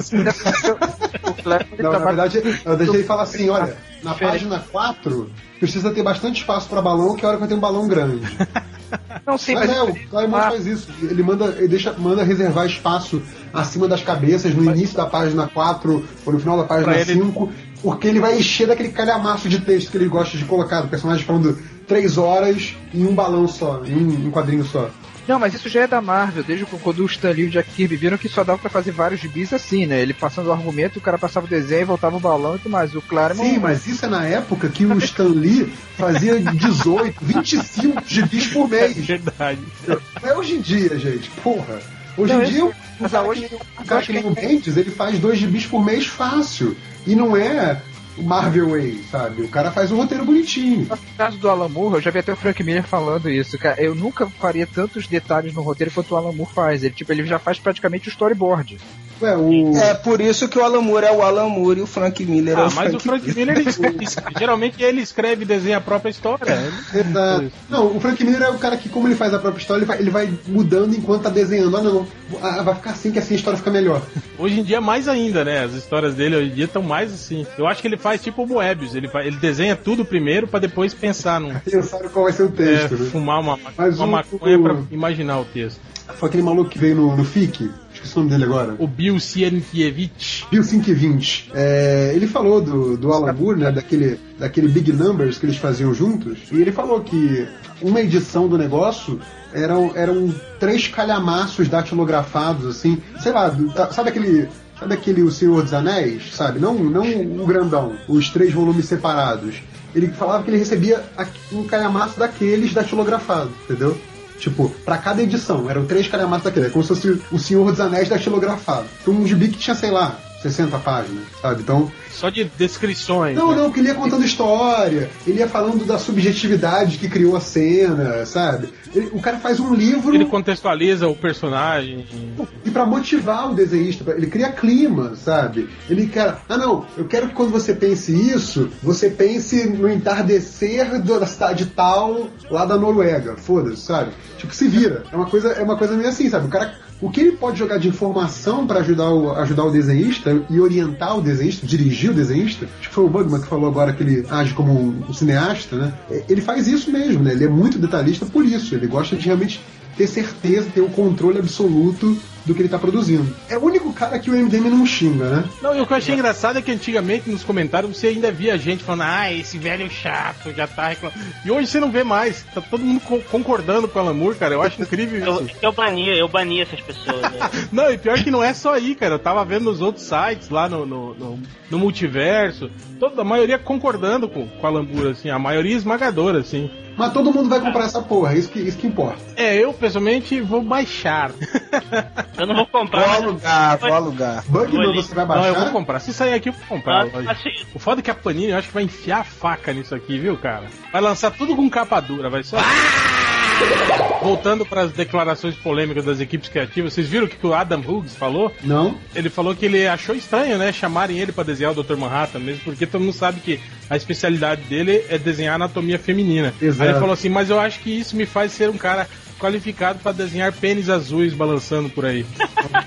Não, na trabalha- verdade, na verdade ele fala assim, olha, na página 4 precisa ter bastante espaço para balão, que é a hora que vai ter um balão grande. Não, sim, Mas mas, é, o Claremont Ah. faz isso. Ele manda, ele deixa, manda reservar espaço acima das cabeças, no início da página 4 ou no final da página Pra ele- 5, porque ele vai encher daquele calhamaço de texto que ele gosta de colocar, do personagem falando três horas em um balão só, em um, um quadrinho só. Não, mas isso já é da Marvel, desde quando o Stan Lee e o Jack Kirby viram que só dava pra fazer vários gibis assim, né? Ele passando o argumento, o cara passava o desenho, voltava o balão e tudo mais. O Claremont... Sim, mas isso é na época que o Stan Lee fazia 18, 25 gibis por mês. Verdade. Não é hoje em dia, gente. Porra. Hoje Não, em dia, um mas cara, hoje- que, um cara que nem o Mendes, ele faz dois gibis por mês fácil. E não é Marvel Way, sabe? O cara faz um roteiro bonitinho. No caso do Alan Moore, eu já vi até o Frank Miller falando isso, cara. Eu nunca faria tantos detalhes no roteiro quanto o Alan Moore faz. Ele, tipo, ele já faz praticamente o storyboard. Ué, o. É por isso que o Alan Moore é o Alan Moore e o Frank Miller é Ah, o mas o Frank Miller, ele geralmente ele escreve e desenha a própria história. Exato. Não, o Frank Miller é o cara que, como ele faz a própria história, ele vai, ele vai mudando enquanto tá desenhando. Ah, não, ah, vai ficar assim que assim a história fica melhor. Hoje em dia, mais ainda, né? As histórias dele hoje em dia estão mais assim. Eu acho que ele faz tipo o Moebius. Ele, vai- ele desenha tudo primeiro pra depois pensar num. Pensaram qual vai ser o É, texto, né? fumar uma, Mas uma o- maconha o- pra imaginar o texto. Foi aquele maluco que veio no, no FIC, esqueci o nome dele agora. O Bill Sienkiewicz. Bill 520. É, ele falou do, do Alan Moore, né, daquele, daquele Big Numbers que eles faziam juntos, e ele falou que uma edição do negócio eram, eram três calhamaços datilografados, assim, sei lá, tá- sabe aquele. Sabe aquele O Senhor dos Anéis, sabe? Não, não o grandão, os três volumes separados. Ele falava que ele recebia um calhamaço daqueles datilografados, entendeu? Tipo, pra cada edição, eram três calhamaços daquele. É como se fosse o Senhor dos Anéis datilografado. Então um gibi que tinha, sei lá, 60 páginas, sabe? Então, Só de descrições. não, né? não, porque ele ia contando história, ele ia falando da subjetividade que criou a cena, sabe? Ele- o cara faz um livro Ele contextualiza o personagem. e pra motivar o desenhista, ele cria clima, sabe? Ele quer, ah não, eu quero que quando você pense isso, você pense no entardecer da cidade tal lá da Noruega, foda-se, sabe? Tipo, se vira. É uma coisa, é uma coisa meio assim, sabe? O cara, o que ele pode jogar de informação pra ajudar o, ajudar o desenhista e orientar o desenhista, dirigir o desenhista, acho que foi o Bugman que falou agora que ele age como um, um cineasta, né? É, Ele faz isso mesmo, né? Ele é muito detalhista por isso, ele gosta de realmente ter certeza, ter o controle absoluto do que ele tá produzindo. É o único cara que o MDM não xinga, né? Não, e o que eu achei engraçado é que antigamente nos comentários você ainda via gente falando, ah, esse velho chato já tá reclamando. E hoje você não vê mais. Tá todo mundo co- concordando com o Alan Moore, cara. Eu acho incrível Eu, isso. eu bania, eu bania essas pessoas. Né? Não, e pior que não é só aí, cara. Eu tava vendo nos outros sites lá no, no, no, no multiverso. Toda, a maioria concordando com, com o Alan Moore, assim. A maioria esmagadora, assim. Mas todo mundo vai comprar essa porra, isso que, isso que importa. É, eu pessoalmente vou baixar. Eu não vou comprar. Vou alugar, vou alugar. Bugman, Olha, você vai Não, eu baixar? vou comprar. Se sair aqui, eu vou comprar. Ah, assim, O foda é que a Panini, eu acho que vai enfiar a faca nisso aqui, viu, cara? Vai lançar tudo com capa dura, vai só. Voltando para as declarações polêmicas das equipes criativas, vocês viram o que o Adam Hughes falou? Não? Ele falou que ele achou estranho, né, chamarem ele pra desenhar o Dr. Manhattan, mesmo porque todo mundo sabe que a especialidade dele é desenhar anatomia feminina. Exato. Aí ele falou assim, mas eu acho que isso me faz ser um cara qualificado pra desenhar pênis azuis balançando por aí.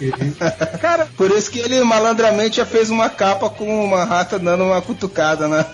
Cara, por isso que ele malandramente já fez uma capa com uma rata dando uma cutucada na,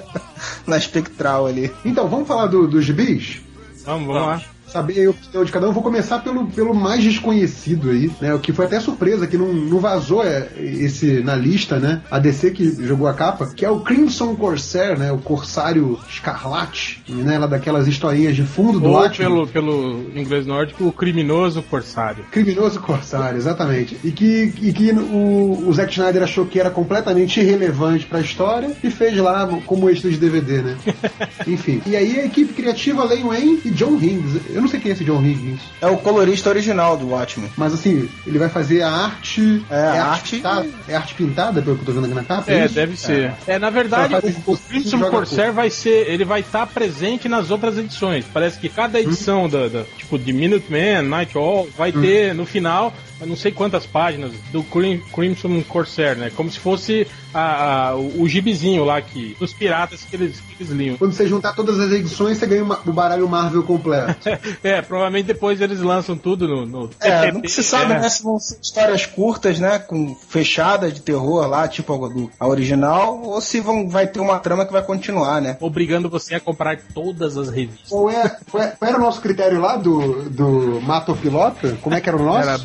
na espectral ali. Então, vamos falar do, dos gibis? Vamos, vamos lá. Saber a opinião de cada um. Vou começar pelo, pelo mais desconhecido aí, né? O que foi até surpresa, que não, não vazou é, esse na lista, né? A DC que jogou a capa, que é o Crimson Corsair, né? O Corsário Escarlate, né? Lá daquelas historinhas de fundo do Ou pelo, pelo inglês nórdico, o criminoso corsário. Criminoso Corsário, exatamente. E que, e que o, o Zack Snyder achou que era completamente irrelevante pra história e fez lá como extra de DVD, né? Enfim. E aí a equipe criativa Len Wayne e John Higgins. Eu não sei quem é esse John Higgins. É o colorista original do Watchmen. Mas assim, ele vai fazer a arte. É, a arte arte- pintada. É arte pintada, pelo que eu tô vendo aqui na capa? É, isso? deve ser. É, na verdade, o, o joga Corsair vai ser, ele vai estar presente nas outras edições. Parece que cada edição da, da- tipo de Minuteman, Night Owl, vai ter no final, eu não sei quantas páginas do Crim- Crimson Corsair, né? Como se fosse a, a- o, o gibizinho lá que dos piratas que eles, que eles liam. Quando você juntar todas as edições, você ganha uma- o baralho Marvel completo. É, provavelmente depois eles lançam tudo no, no É, nunca se sabe, é. né? Se vão ser histórias curtas, né? Com fechadas de terror lá, tipo a, do- a original, ou se vão, vai ter uma trama que vai continuar, né? Obrigando você a comprar todas as revistas. Qual, é, qual, é- qual era o nosso critério lá do, do Mato Pilota? Como é que era o nosso? Era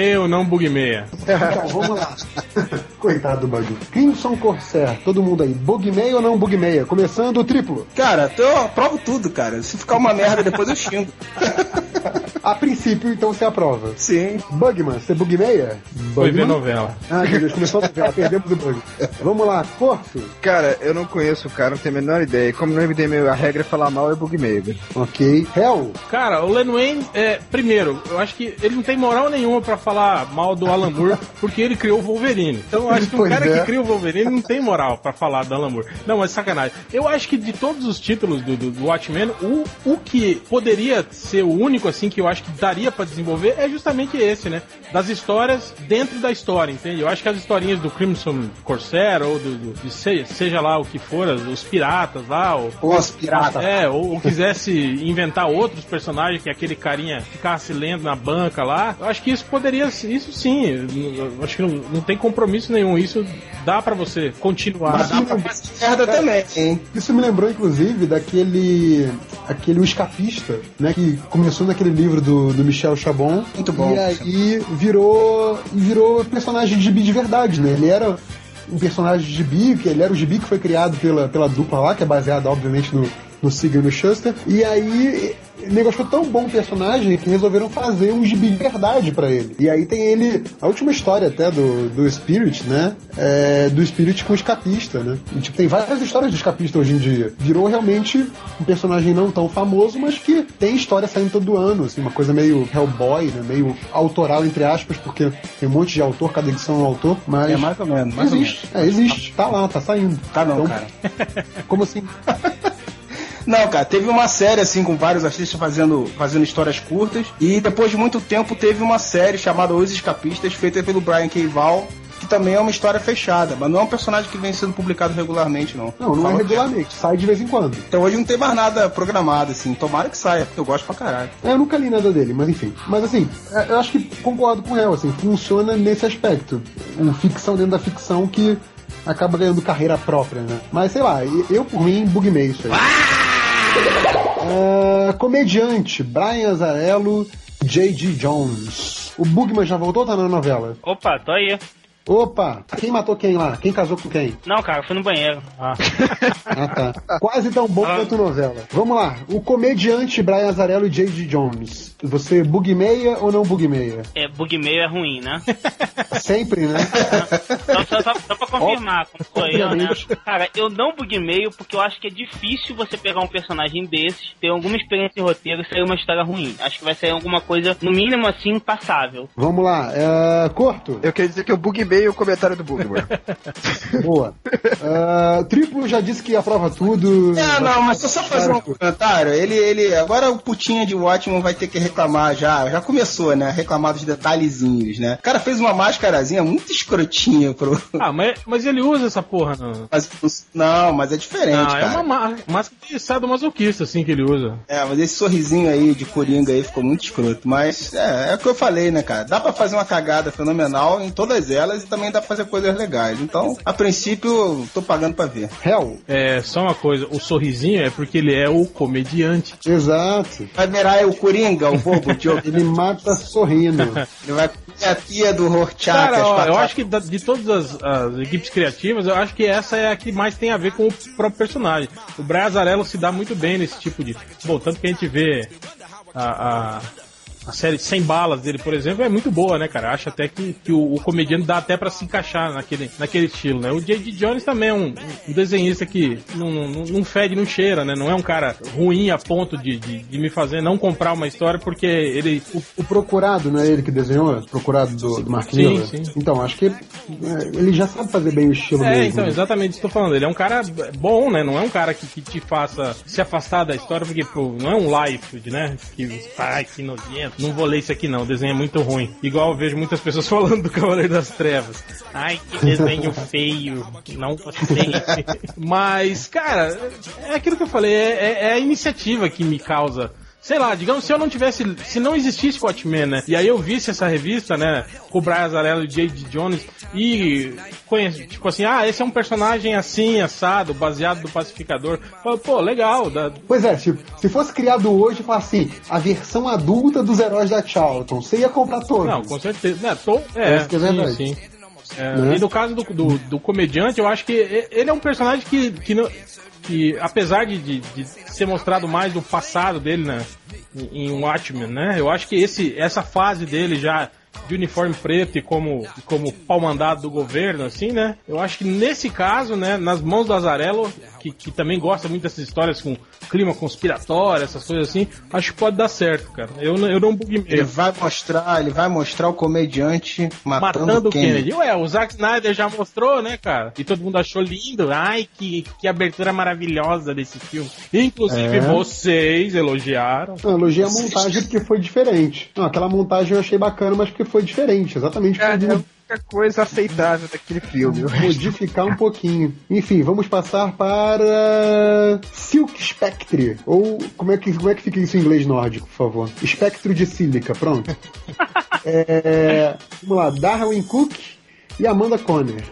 bugmeia ou não bugmeia? Então, vamos lá. Coitado do bagulho. Crimson Corsair, todo mundo aí. Bugmeia ou não bugmeia? Começando o triplo. Cara, eu aprovo tudo, cara. Se ficar uma merda, depois eu xingo. A princípio, então você aprova. Sim. Bugman, você bugmeia? Foi ver novela. Ah, meu Deus, começou a novela, perdemos o bug. Vamos lá, Corso. Cara, eu não conheço o cara, não tenho a menor ideia. Como no MDM a regra é falar mal é bug meio. Ok. Hell. Cara, o Len Wayne, é, primeiro, eu acho que ele não tem moral nenhuma pra falar mal do Alan Moore, porque ele criou o Wolverine. Então eu acho que um Pois cara é. que cria o Wolverine não tem moral pra falar do Alan Moore. Não, mas sacanagem. Eu acho que de todos os títulos do, do, do Watchmen, o, o que poderia ser o único, assim, que eu acho que daria pra desenvolver é justamente esse, né? Das histórias dentro da história, entende? Eu acho que as historinhas do Crimson Corsair, ou do, do- de seja, seja lá o que for, os piratas lá, ou, Os piratas. é, ou, ou quisesse inventar outros personagens, que aquele carinha ficasse lendo na banca lá, eu acho que isso poderia, isso sim, eu acho que não, não tem compromisso nenhum, isso dá pra você continuar. Mas dá pra fazer merda também, hein? Isso me lembrou, inclusive, daquele. aquele O Escapista, né? Que começou naquele livro do, do Michel Chabon. Muito bom. E aí virou. virou personagem de gibi de verdade, né? Ele era um personagem de gibi, que ele era o gibi que foi criado pela, pela dupla lá, que é baseado, obviamente, no, no Siga e no Shuster. E aí. O tão bom o personagem que resolveram fazer um gibi de verdade pra ele. E aí tem ele, a última história até do, do Spirit, né? É, do Spirit com o escapista, né? E, tipo, tem várias histórias de escapista hoje em dia. Virou realmente um personagem não tão famoso, mas que tem história saindo todo ano, assim, uma coisa meio Hellboy, né? Meio autoral, entre aspas, porque tem um monte de autor, cada edição é um autor, mas. É mais ou menos, mais ou existe. É, existe. Tá lá, tá saindo. Tá não, Então, cara. Como assim? Não, cara, teve uma série assim com vários artistas fazendo, fazendo histórias curtas e depois de muito tempo teve uma série chamada Os Escapistas feita pelo Brian K. Vaughan, que também é uma história fechada, mas não é um personagem que vem sendo publicado regularmente não. Não, não é regularmente, sai de vez em quando. Então hoje não tem mais nada programado assim. Tomara que saia, porque eu gosto pra caralho. É, Eu nunca li nada dele, mas enfim. Mas assim, é, eu acho que concordo com o El, assim, funciona nesse aspecto. Um ficção dentro da ficção que acaba ganhando carreira própria, né? Mas sei lá, eu por mim bugmei isso aí. Ah, comediante, Brian Azarello, J.G. Jones. O Bugman já voltou ou tá na novela? Opa, tô aí. Opa, quem matou quem lá? Quem casou com quem? Não, cara, fui no banheiro. Ah, tá. Quase tão bom quanto novela. Vamos lá. O comediante Brian Azarello e J.G. Jones. Você bugmeia ou não bugmeia? É, bug meio é ruim, né? Sempre, né? Só, só, só, só pra confirmar, como sou eu, né? Cara, eu não bug meio porque eu acho que é difícil você pegar um personagem desses, ter alguma experiência em roteiro e sair uma história ruim. Acho que vai sair alguma coisa, no mínimo assim, passável. Vamos lá. É, Corto. Eu queria dizer que eu bug o comentário do Bugman. Boa. Ah, triplo já disse que aprova tudo. É, não, mas só fazer um comentário, ele, ele. Agora o putinha de Watchman vai ter que reclamar já. Já começou, né? Reclamar dos detalhezinhos, né? O cara fez uma máscarazinha muito escrotinha pro. Ah, mas, mas ele usa essa porra, não. Mas, não, mas é diferente, Não, é cara. uma ma- máscara de sadomasoquista, assim, que ele usa. É, mas esse sorrisinho aí de Coringa aí ficou muito escroto. Mas é, é o que eu falei, né, cara? Dá pra fazer uma cagada fenomenal em todas elas e também dá pra fazer coisas legais. Então, a princípio, tô pagando pra ver. Hell. É, só uma coisa, o sorrisinho é porque ele é o comediante. Exato. Vai virar o Coringa, o bobo, Diogo. Ele mata sorrindo. Ele vai comer a tia do Rorschach. Cara, as ó, eu acho que de todas as, as equipes criativas, eu acho que essa é a que mais tem a ver com o próprio personagem. O Brian Azarello se dá muito bem nesse tipo de. Bom, tanto que a gente vê a, a, a série Sem Balas dele, por exemplo, é muito boa, né, cara? Acho até que, que o, o comediante dá até pra se encaixar naquele, naquele estilo, né? O J.D. Jones também é um, um desenhista que não, não, não fede, não cheira, né? Não é um cara ruim a ponto de, de, de me fazer não comprar uma história porque ele. O, o Procurado, não é ele que desenhou? Procurado do, do Mark Sim, sim. Então, acho que é, ele já sabe fazer bem o estilo É, mesmo. então, né? exatamente isso que eu tô falando. Ele é um cara bom, né? Não é um cara que, que te faça se afastar da história, porque, pô, não é um life, né? Que, ai, que nojento. Não vou ler isso aqui, não. O desenho é muito ruim. Igual eu vejo muitas pessoas falando do Cavaleiro das Trevas. Ai, que desenho feio. Não gostei. Mas, cara, é aquilo que eu falei. É, é- é a iniciativa que me causa Sei lá, digamos, se eu não tivesse. Se não existisse Watchmen, né? E aí eu visse essa revista, né? Com o Brian Azarello e o J.D. Jones e conhece, tipo assim, ah, esse é um personagem assim, assado, baseado do pacificador. Pô, legal. Da... Pois é, tipo, se fosse criado hoje, assim, a versão adulta dos heróis da Charlton, você ia comprar todos. Não, com certeza. Né, tô... É, que é sim, sim. É, Né? E no caso do, do, do comediante, eu acho que ele é um personagem que, que, não- que apesar de, de, de ser mostrado mais do passado dele né, em, Watchmen, né? Eu acho que esse, essa fase dele já de uniforme preto e como, como pau mandado do governo, assim, né? Eu acho que nesse caso, né, nas mãos do Azarello, que, que também gosta muito dessas histórias com clima conspiratório, essas coisas assim, acho que pode dar certo, cara. Eu, não- eu não buguei Ele mesmo. vai mostrar, ele vai mostrar o comediante matando, Matando o Kennedy. Kennedy. Ué, o Zack Snyder já mostrou, né, cara? E todo mundo achou lindo. Ai, que, que abertura maravilhosa desse filme. Inclusive É. vocês elogiaram. Não, elogiei a montagem porque foi diferente. Não, aquela montagem eu achei bacana, mas porque foi diferente. Exatamente É, é única coisa aceitável daquele filme. modificar um pouquinho. Enfim, vamos passar para Silk Spectre. Ou como é que, como é que fica isso em inglês nórdico, por favor? Espectro de sílica, pronto. É, vamos lá, Darwin Cook e Amanda Conner.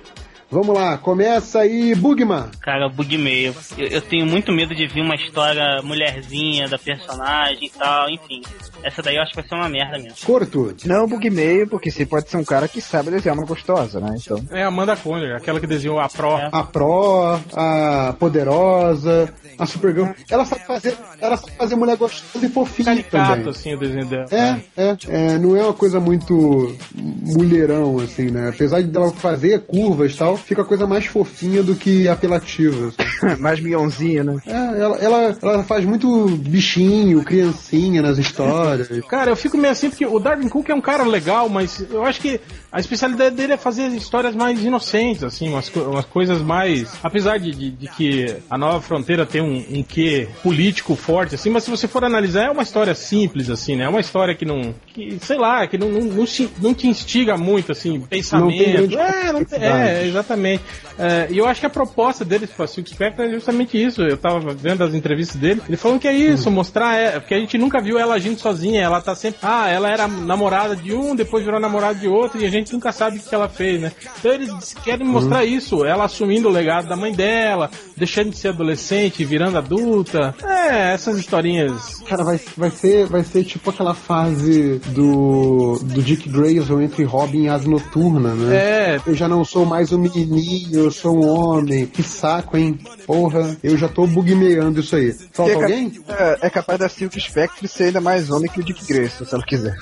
Vamos lá, começa aí, Bugman. Cara, bug meio. Eu, eu tenho muito medo de vir uma história mulherzinha da personagem e tal, enfim. Essa daí eu acho que vai ser uma merda mesmo. Corto. Não bug meio, porque você pode ser um cara que sabe desenhar uma gostosa, né? Então. É a Amanda Conner, aquela que desenhou a Pro. É. A Pro, a Poderosa, a Supergirl. Ela sabe fazer, ela sabe fazer mulher gostosa e fofinha Caricato, também. assim, o desenho dela. É, é, é, não é uma coisa muito mulherão, assim, né? Apesar de ela fazer curvas e tal, fica a coisa mais fofinha do que apelativa. assim. Mais mionzinho, né? É, ela, ela, ela faz muito bichinho, criancinha nas histórias. Cara, eu fico meio assim porque o Darwin Cook é um cara legal, mas eu acho que a especialidade dele é fazer histórias mais inocentes, assim, umas, umas coisas mais. Apesar de, de, de que a Nova Fronteira tem um, um quê político forte, assim, mas se você for analisar, é uma história simples, assim, né? É uma história que não. que, sei lá, que não, não, não, não te instiga muito, assim, pensamento. grande é, não tem- é, exatamente. É, e eu acho que a proposta deles para Silk Spectre é justamente isso. Eu tava vendo as entrevistas dele, ele falando que é isso, mostrar, é, porque a gente nunca viu ela agindo sozinha, ela tá sempre, ah, ela era namorada de um, depois virou namorada de outro, e a gente nunca sabe o que ela fez, né? Então eles querem mostrar isso, ela assumindo o legado da mãe dela, deixando de ser adolescente, virando adulta. É, essas historinhas. Cara, vai, vai, ser, vai ser tipo aquela fase do, do Dick Grayson entre Robin e Asa Noturna, né? É, Eu já não sou mais um menininho, eu sou um homem. Que saco, hein? Porra, eu já tô bugmeando isso aí. Falta Que é, alguém? é, é capaz da Silk Spectre ser ainda mais homem que o Dick Grayson, se ela quiser.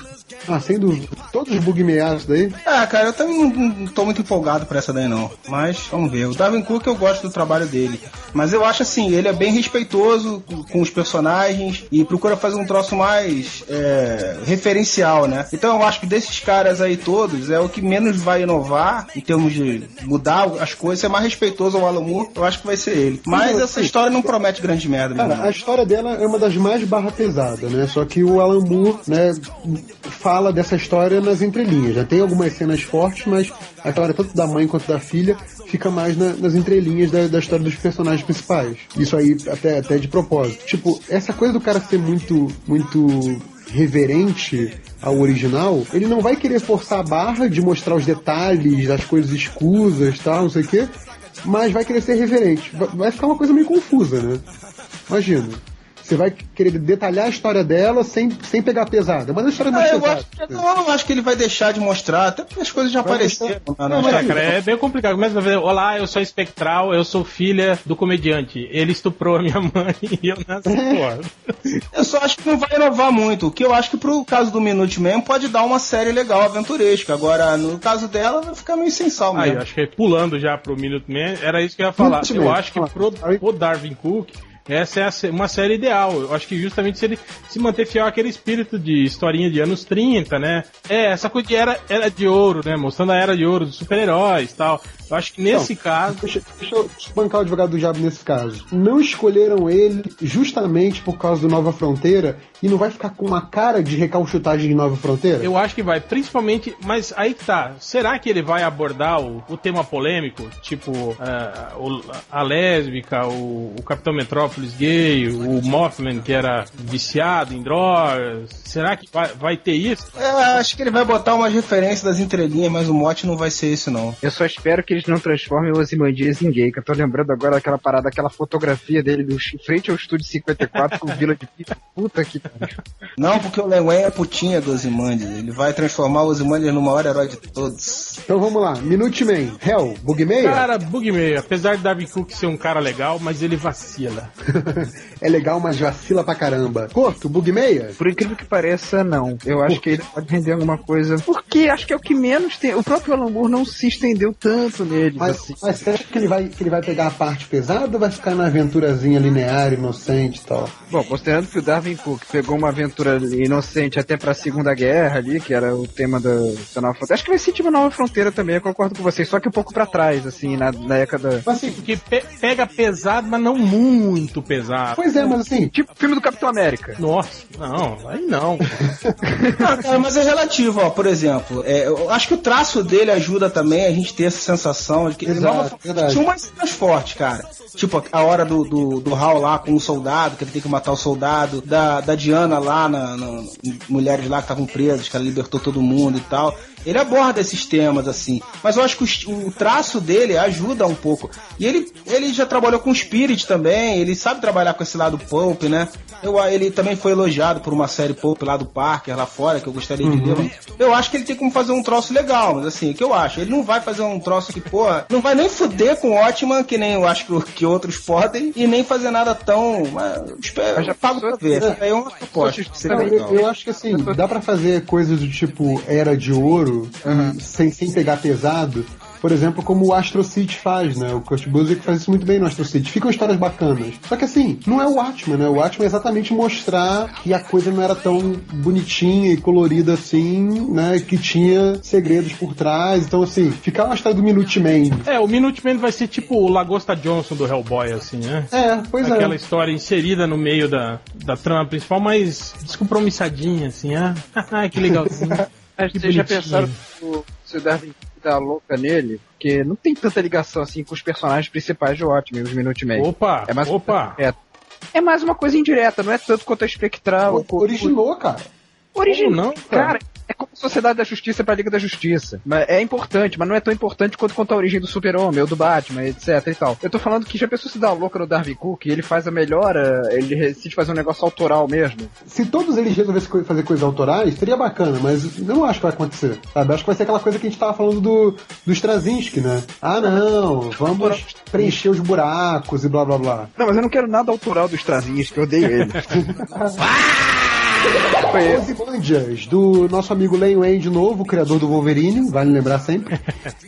Ah, sem dúvida. Todos os bug meados daí. Ah, cara, eu também não, tô muito empolgado por essa daí não. Mas vamos ver. O Darwin Cook eu gosto do trabalho dele. Mas eu acho assim, ele é bem respeitoso com, os personagens e procura fazer um troço mais é, referencial, né? Então eu acho que desses caras aí todos é o que menos vai inovar em termos de mudar as coisas, ser mais respeitoso ao Alan Moore, eu acho que vai ser ele. Mas Não, essa assim, história não promete grande merda, Cara, a história dela é uma das mais barra pesada, né? Só que o Alan Moore, né, fala dessa história nas entrelinhas. Já tem algumas cenas fortes, mas a história tanto da mãe quanto da filha fica mais na- nas entrelinhas da, da história dos personagens principais. Isso aí até, até de propósito. Tipo, essa coisa do cara ser muito, muito reverente ao original, ele não vai querer forçar a barra de mostrar os detalhes das coisas escusas, tal, não sei o quê, mas vai querer ser reverente. Vai ficar uma coisa meio confusa, né? Imagina. Você vai querer detalhar a história dela sem, sem pegar pesada. Mas a história é mais Ah, eu, pesada. acho, eu não acho que ele vai deixar de mostrar, até porque as coisas já Vai apareceram. deixar- né, Não, né? mas- É, cara, é bem complicado. Começa a ver, olá, eu sou espectral, eu sou filha do comediante. Ele estuprou a minha mãe e eu nasci, porra. Eu só acho que não vai inovar muito. O que eu acho que pro caso do Minute Man pode dar uma série legal, aventuresca. Agora, no caso dela, vai ficar meio sem sal Aí, mesmo. eu acho que pulando já pro Minute Man, era isso que eu ia falar. Minute Eu acho que pro, Aí. pro Darwin Cook, essa é uma série ideal. Eu acho que justamente se ele se manter fiel àquele espírito de historinha de anos 30, né? É, essa coisa de era, era de ouro, né? Mostrando a era de ouro dos super-heróis tal. Eu acho que nesse caso. Deixa, deixa eu bancar o advogado do diabo nesse caso. Não escolheram ele justamente por causa do Nova Fronteira e não vai ficar com uma cara de recalchutagem de Nova Fronteira? Eu acho que vai, principalmente, mas aí que tá. Será que ele vai abordar o, o tema polêmico? Tipo, o- a lésbica, o, o Capitão Metrópolis gay, o Mothman que era viciado em drogas. Será que vai, vai ter isso? É, acho que ele vai botar umas referências das entrelinhas, mas o mote não vai ser esse, não. Eu só espero que eles não transformem o Ozymandias em gay, que eu tô lembrando agora daquela parada, aquela fotografia dele do, em frente ao Estúdio 54 com Vila de Pita. Puta que pariu. Não, porque o Len é putinha do Ozymandias. Ele vai transformar o Ozymandias no maior herói de todos. Então vamos lá. Minute Man. Hell, Bugmeia? Cara, Bugmeio, apesar de Darwin Cook ser um cara legal, mas ele vacila. é legal, mas vacila pra caramba. Corto, Bugmeia? Por incrível que pareça, não. Eu acho que ele pode render alguma coisa. Porque acho que é o que menos tem. O próprio Alan Moore não se estendeu tanto neles, Mas, assim. mas você acha que ele, vai, que ele vai pegar a parte pesada ou vai ficar na aventurazinha linear, inocente e tal? Bom, considerando que o Darwin Cook pegou uma aventura inocente até pra Segunda Guerra ali, que era o tema da, da Nova Fronteira. Acho que vai ser tipo Nova Fronteira também, eu concordo com vocês, só que um pouco pra trás, assim, na, na década. Mas assim, Porque pe- pega pesado, mas não muito pesado. pois é, mas assim, Tipo filme do Capitão América. Nossa, não, aí não. Ah, cara, mas é relativo, ó. Por exemplo, é, eu acho que o traço dele ajuda também a gente ter essa sensação de que Exato, verdade. tinha umas cenas fortes, cara. Tipo, a hora do, do, do Hal lá com o soldado, que ele tem que matar o soldado, da, da Diana lá, na, na- mulheres lá que estavam presas, que ela libertou todo mundo e tal. Ele aborda esses temas, assim. Mas eu acho que o, o traço dele ajuda um pouco. E ele, ele já trabalhou com Spirit também, ele sabe trabalhar com esse lado pulp, né? Eu, ele também foi elogiado por uma série pulp lá do Parker, lá fora, que eu gostaria de ver. mas Eu acho que ele tem como fazer um troço legal, mas assim, o que eu acho? Ele não vai fazer um troço que, porra, não vai nem fuder com Otman, que nem eu acho que, que outros podem, e nem fazer nada tão. Espero, já pago pra ver. Essa aí é uma proposta. eu, eu acho que assim, dá pra fazer coisas do tipo Era de Ouro, e sem, sem pegar pesado. Por exemplo, como o Astro City faz, né? O Kurt Busiek faz isso muito bem no Astro City. Ficam histórias bacanas. Só que assim, não é o Watchmen, né? O Watchmen é exatamente mostrar que a coisa não era tão bonitinha e colorida assim, né? Que tinha segredos por trás. Então, assim, ficar uma história do Minute Man. É, o Minuteman vai ser tipo o Lagosta Johnson do Hellboy, assim, né? É, pois Aquela é. história inserida no meio da, da trama principal, mas descompromissadinha, assim, ah, que legalzinho. Mas Que vocês já pensaram se o- se o Darwin dá louca nele? Porque não tem tanta ligação assim com os personagens principais do Watchmen, os Minutemen. Opa, É mais opa. É, é mais uma coisa indireta, não é tanto quanto a Espectral. O- Originou, cara. Original, Como não, cara? cara? É como Sociedade da Justiça pra Liga da Justiça. Mas é importante, mas não é tão importante quanto contar a origem do Super-Homem, ou do Batman, etc e tal. Eu tô falando que já pensou se dá louca no Darwin Cook e ele faz a melhora, ele decide fazer um negócio autoral mesmo. Se todos eles resolvessem fazer coisas autorais, seria bacana, mas eu não acho que vai acontecer, sabe? Acho que vai ser aquela coisa que a gente tava falando do, do Straczynski, né? Ah, não, vamos preencher os buracos e blá blá blá. Não, mas eu não quero nada autoral do que eu odeio ele. Ozymandias, do nosso amigo Len Wayne de novo, criador do Wolverine, vale lembrar sempre.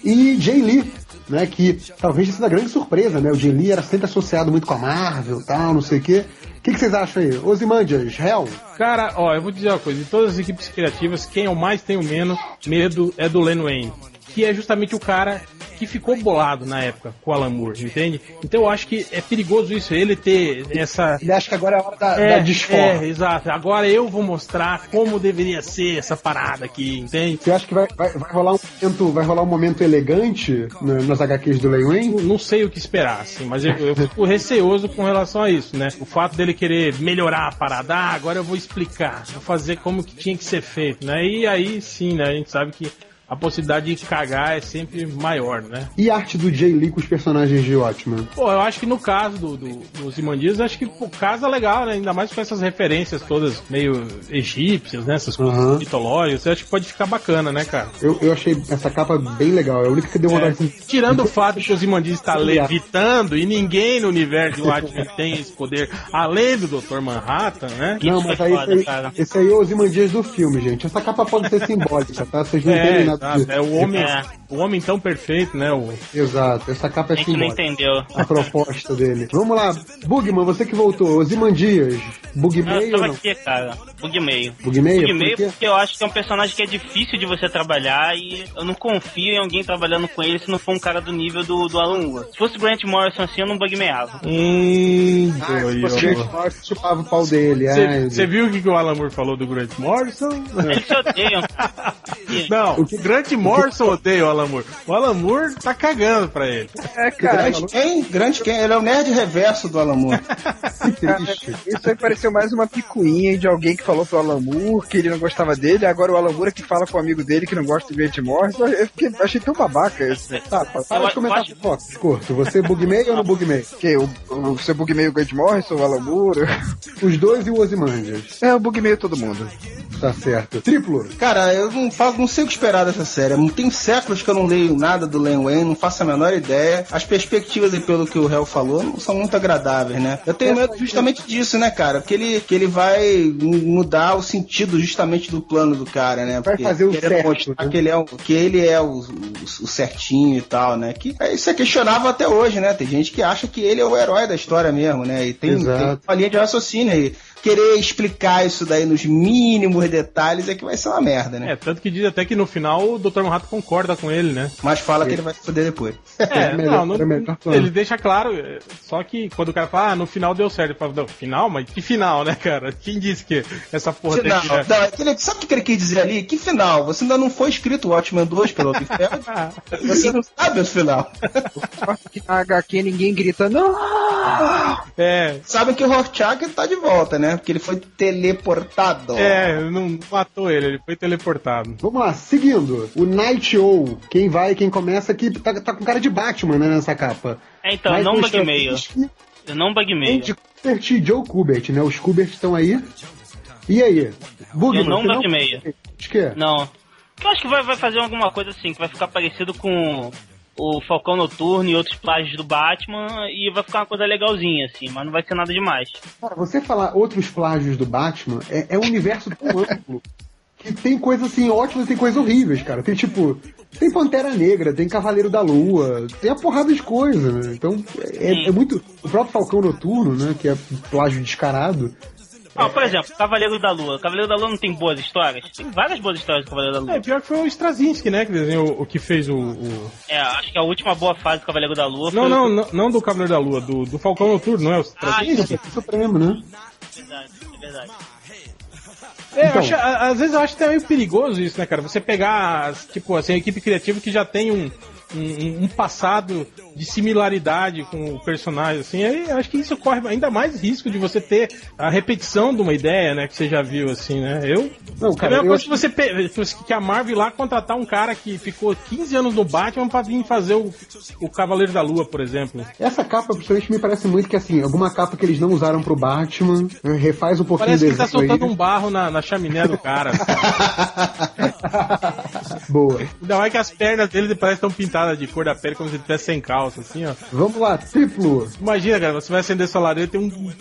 E Jay Lee, né, que talvez tenha sido a grande surpresa, né? O Jay Lee era sempre associado muito com a Marvel tal, não sei o quê. O que, que vocês acham aí? Ozymandias, Hell? Cara, ó, eu vou dizer uma coisa: de todas as equipes criativas, quem eu mais tenho menos medo é do Len Wayne. Que é justamente o cara que ficou bolado na época com o Alan Moore, entende? Então eu acho que é perigoso isso, ele ter essa. Ele acha que agora é a hora da, da É, desforra. é, exato. Agora eu vou mostrar como deveria ser essa parada aqui, entende? Você acha que vai, vai, vai rolar um momento, vai rolar um momento elegante na- nas HQs do Len Wayne? Não sei o que esperar, assim, mas eu, eu fico receoso com relação a isso, né? O fato dele querer melhorar a parada, ah, agora eu vou explicar, vou fazer como que tinha que ser feito, né? E aí sim, né? A gente sabe que a possibilidade de cagar é sempre maior, né? E a arte do Jay Lee com os personagens de Watchmen? Pô, eu acho que no caso do, do, dos Imandias, acho que pô, casa legal, né? Ainda mais com essas referências todas meio egípcias, né? Essas coisas Aham. mitológicas, eu acho que pode ficar bacana, né, cara? Eu, eu achei essa capa bem legal. É a única que deu vontade de... Tirando o fato que os Imandias está levitando e ninguém no universo de Watchmen tem esse poder, além do Dr. Manhattan, né? Não, mas é aí foda, esse, aí esse aí é os Imandias do filme, gente. Essa capa pode ser simbólica, tá? Vocês não É, entendem nada exato, é o homem, É. o homem tão perfeito, né? O, Exato, essa capa A é gente não entendeu. A proposta dele. Vamos lá, Bugman, você que voltou. Os Imandias. Bug Eu tava aqui, cara. Bug meio. Bug meio? Bug meio Por porque eu acho que é um personagem que é difícil de você trabalhar e eu não confio em alguém trabalhando com ele se não for um cara do nível do, do Alan Moore. Se fosse Grant Morrison assim, eu não bugmeava. Hum, Ah, doido. você chupava o pau dele. Você viu o que, que o Alan Moore falou do Grant Morrison? Eles se odeiam. Não, o Grant Morrison odeia o Alan Moore. O Alan Moore tá cagando pra ele. É, cara, Grande quem? Grande quem? Ele é o nerd reverso do Alan Moore. que triste. isso aí pareceu mais uma picuinha de alguém que falou pro Alan Moore que ele não gostava dele, agora o Alan Moore é que fala com o amigo dele que não gosta do Grant Morrison. Eu fiquei, achei tão babaca isso. Tá, pa- para Eu de comentar acho- fofoca, curto. Você bug meio ou não bug meio? Que o, o seu bug meio Grant Morrison, o Alan Moore. Os dois e o Ozymandias. É, o bug meio todo mundo. Tá certo. Triplo. Cara, eu não, faço, não sei o que esperar dessa série. Tem séculos que eu não leio nada do Len Wayne, não faço a menor ideia. As perspectivas, aí, pelo que o Hell falou, não são muito agradáveis, né? Eu tenho medo justamente disso, né, cara? Porque ele, que ele vai mudar o sentido justamente do plano do cara, né? Vai Porque fazer o certo, né? que ele é, o, que ele é o, o- certinho e tal, né? Que é, isso é questionável até hoje, né? Tem gente que acha que ele é o herói da história mesmo, né? E tem, Exato. tem uma linha de raciocínio aí. Querer explicar isso daí nos mínimos detalhes é que vai ser uma merda, né? É, tanto que diz até que no final o Dr. Manhattan concorda com ele, né? Mas fala que ele vai se foder depois. É, melhor- não, não- plano. ele deixa claro, é, só que quando o cara fala, ah, no final deu certo, ele fala, não, final? Mas que final, né, cara? Quem disse que essa porra tem Final. que... Não, aquele- sabe o que ele quis dizer ali? Que final? Você ainda não foi escrito o Watchmen 2 pelo Ferro? Você não sabe o final. Que na HQ ninguém grita, não! É, Sabem que o Rorschach tá de volta, né? Porque ele foi teleportado. é, não matou ele, ele foi teleportado. Vamos lá, seguindo. O Night Owl. Quem vai, quem começa aqui, tá, tá com cara de Batman, né, nessa capa. É, então, Michael não bug meio. Eu não bug meio. Kubert e Joe Kubert, né? Os Kubert estão aí. E aí? Bugman, Eu não bug meio. Acho que é. Não. Eu acho que vai, vai fazer alguma coisa assim, que vai ficar parecido com o Falcão Noturno e outros plágios do Batman e vai ficar uma coisa legalzinha, assim, mas não vai ser nada demais. Cara, você falar outros plágios do Batman é, é um universo tão amplo que tem coisas assim ótimas e tem coisas horríveis, cara. Tem tipo. Tem Pantera Negra, tem Cavaleiro da Lua, tem a porrada de coisa, né? Então é, é muito. O próprio Falcão Noturno, né? Que é plágio descarado. Ah, por exemplo, Cavaleiro da Lua. Cavaleiro da Lua não tem boas histórias? Tem várias boas histórias do Cavaleiro da Lua. É, pior que foi o Straczynski, né, que desenhou o que fez o... o- É, acho que a última boa fase do Cavaleiro da Lua foi Não, o- não, não, não do Cavaleiro da Lua, do, do Falcão Noturno, não é o Ah, Straczynski? sim, Supremo, né? é verdade, é verdade. É, Então. acho- às vezes eu acho que é meio perigoso isso, né, cara? Você pegar, tipo, assim, a equipe criativa que já tem um, um, um passado de similaridade com o personagem, assim, aí acho que isso corre ainda mais risco de você ter a repetição de uma ideia, né, que você já viu, assim, né? Eu. Não, é a cara, mesma coisa acho que você que- a Marvel lá contratar um cara que ficou 15 anos no Batman pra vir fazer o, o Cavaleiro da Lua, por exemplo. Essa capa, principalmente, me parece muito que assim, alguma capa que eles não usaram pro Batman, né, refaz um pouquinho Parece que ele tá soltando aí. um barro na, na chaminé do cara. Boa. Ainda mais que as pernas dele parecem estão pintadas de cor da pele como se ele tivesse sem calça, assim, ó. Vamos lá, triplo. Imagina, cara, você vai acender sua lareira e tem um.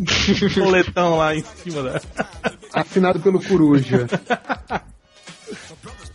um boletão lá em cima da. Assinado pelo Coruja.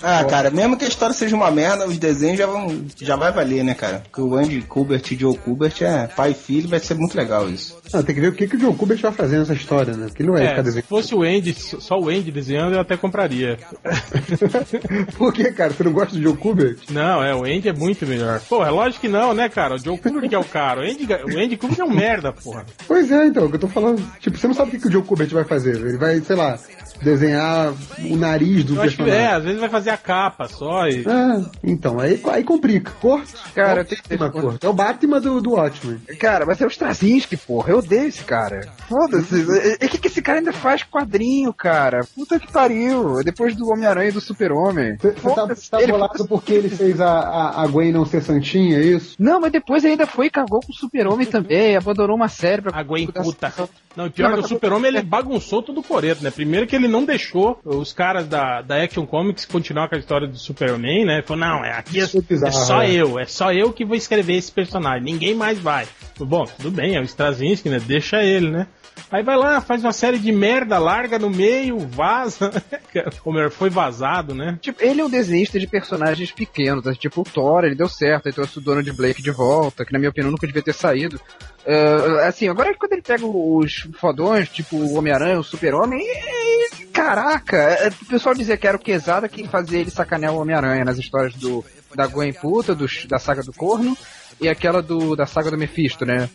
Ah, cara, mesmo que a história seja uma merda, os desenhos já vão. Já vai valer, né, cara? Porque o Andy Kubert e Joe Kubert é pai e filho, vai ser muito legal isso. Ah, tem que ver o que, que o John Kubert vai fazer nessa história, né? Porque ele não é, É, ficar se fosse o Andy, só o Andy desenhando, eu até compraria. Por que, cara? Você não gosta do John Kubert? Não, é, o Andy é muito melhor. Pô, é lógico que não, né, cara? O Joe Kubert que é o cara. O Andy, o Andy Kubert é um merda, porra. Pois é, então, o que eu tô falando. Tipo, você não sabe o que, que o John Kubert vai fazer. Ele vai, sei lá, desenhar o nariz do Eu acho que personagem. é, às vezes vai fazer a capa só e. Ah, então, aí, aí complica. Corto? Cara, é o tem que Batman, ter- corto. É o Batman do, do Watchmen. Cara, mas é o Straczynski, porra. Eu odeio esse cara. Foda-se. E o que, que esse cara ainda faz quadrinho, cara? Puta que pariu. Depois do Homem-Aranha e do Super-Homem. Você tá, tá ele bolado faz- porque ele fez a, a, a Gwen não ser santinha, é isso? Não, mas depois ainda foi e cagou com o Super-Homem também. Abandonou uma série pra... A Gwen puta. Não, e pior Não, que o Super-Homem ele bagunçou tudo o coreto, né? Primeiro que ele não deixou os caras da, da Action Comics continuar com a história do Superman, né? Falou, não, é, aqui é, é só é. eu, é só eu que vou escrever esse personagem, ninguém mais vai. Bom, tudo bem, é o Straczynski, né? Deixa ele, né? Aí vai lá, faz uma série de merda, larga no meio, vaza. Ou melhor, foi vazado, né? Tipo, ele é um desenhista de personagens pequenos, né? tipo o Thor, ele deu certo, ele trouxe o Donald Blake de volta, que na minha opinião nunca devia ter saído. Ah, assim, agora quando ele pega os fodões, tipo o Homem-Aranha, o Super-Homem, é- caraca, é- o pessoal dizia que era o Quesada que fazia ele sacanear o Homem-Aranha nas histórias do da Gwen Puta, do, da saga do Corno, e aquela do da saga do Mephisto, né?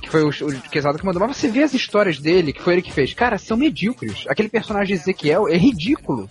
Que foi o, o Quesada que mandou. Mas você vê as histórias dele, que foi ele que fez. Cara, são medíocres. Aquele personagem Ezequiel é ridículo.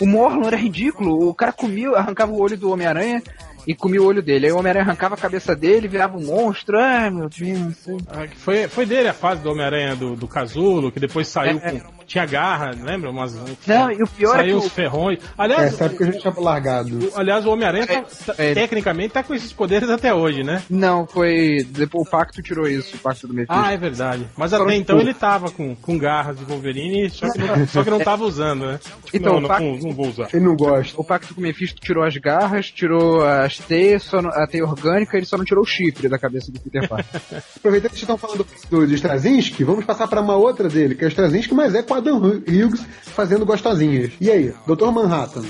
O Morlon era ridículo. O cara comia, arrancava o olho do Homem-Aranha e comia o olho dele. Aí o Homem-Aranha arrancava a cabeça dele, virava um monstro. Ai, meu Deus. Ah, que Foi, foi dele a fase do Homem-Aranha do, do Casulo, que depois saiu É. com. Tinha garra, lembra? Umas, Não, e o pior é saiu que uns o- ferrões. Aliás, Essa época a gente tinha largado. o, aliás, o Homem-Aranha, tá- tá- é. tecnicamente, tá com esses poderes até hoje, né? Não, foi. Depois o Pacto tirou isso, o Pacto do Mephisto. Ah, é verdade. Mas até então ele tava com, com garras de Wolverine, só que não, só que não tava usando, né? Tipo, Então, não, não, fa- não, não vou usar. Ele não gosta. O Pacto com o Mephisto tirou as garras, tirou as teias, só não- a teia orgânica, ele só não tirou o chifre da cabeça do Peter Parker. Aproveitando que vocês estão falando do, do Straczynski, vamos passar para uma outra dele, que é o Straczynski, mas é com Adam Hughes fazendo gostosinhas. E aí, Dr. Manhattan?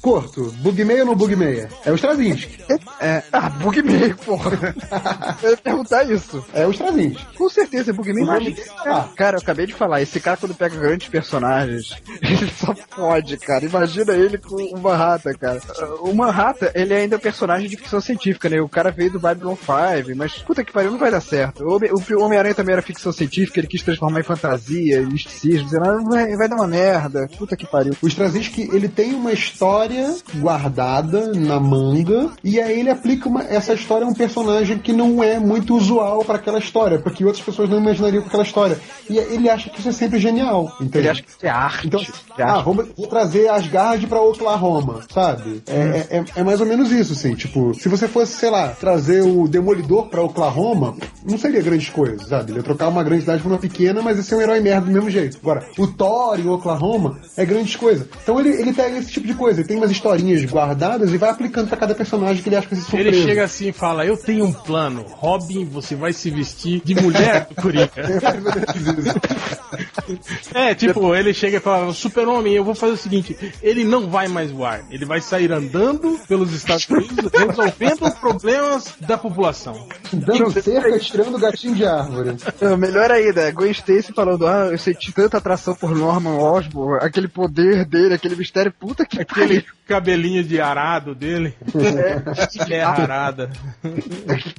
Corto, bug meia ou não bug meia? É o Straczynski. é, ah, bug meio, porra. Eu ia perguntar isso. É o Straczynski. Com certeza, é bug tá lá. cara, eu acabei de falar, esse cara quando pega grandes personagens, ele só pode, cara. Imagina ele com o Manhattan, cara. O Manhattan, ele ainda é um personagem de ficção científica, né? O cara veio do Babylon 5, mas puta que pariu, não vai dar certo. O Homem- O Homem-Aranha também era ficção científica, ele quis transformar em fantasia, em misticismo, dizendo, ah, vai, vai dar uma merda, puta que pariu. O Straczynski, ele tem uma história guardada na manga, e aí ele aplica uma- essa história a um personagem que não é muito usual para aquela história, porque outras pessoas não imaginariam com aquela história. E ele acha que isso é sempre genial, entende? Ele acha que isso é arte. Então, ah, vamos, vou trazer Asgard pra Oklahoma, sabe? É, é, é- é mais ou menos isso, assim. Tipo, se você fosse, sei lá, trazer o Demolidor pra Oklahoma, não seria grandes coisas, sabe? Ele ia trocar uma grande cidade por uma pequena, mas ia ser um herói merda do mesmo jeito. Agora, o Thor em Oklahoma é grandes coisas. Então ele, ele pega esse tipo de coisa, ele tem umas historinhas guardadas e vai aplicando pra cada personagem que ele acha que vai ser surpresa. Ele chega assim e fala: Eu tenho um plano. Robin, você vai se vestir de mulher do Coringa. É, tipo, ele chega e fala: Super-Homem, eu vou fazer o seguinte: ele não vai mais voar. Ele vai sair andando pelos Estados Unidos resolvendo problemas da população. Dando cerca, tirando o gatinho de árvore. Não, melhor ainda, Gwen Stacy falando, ah, eu senti tanta atração por Norman Osborn, aquele poder dele, aquele mistério, puta que Aquele cabelinho de arado dele. É, arada.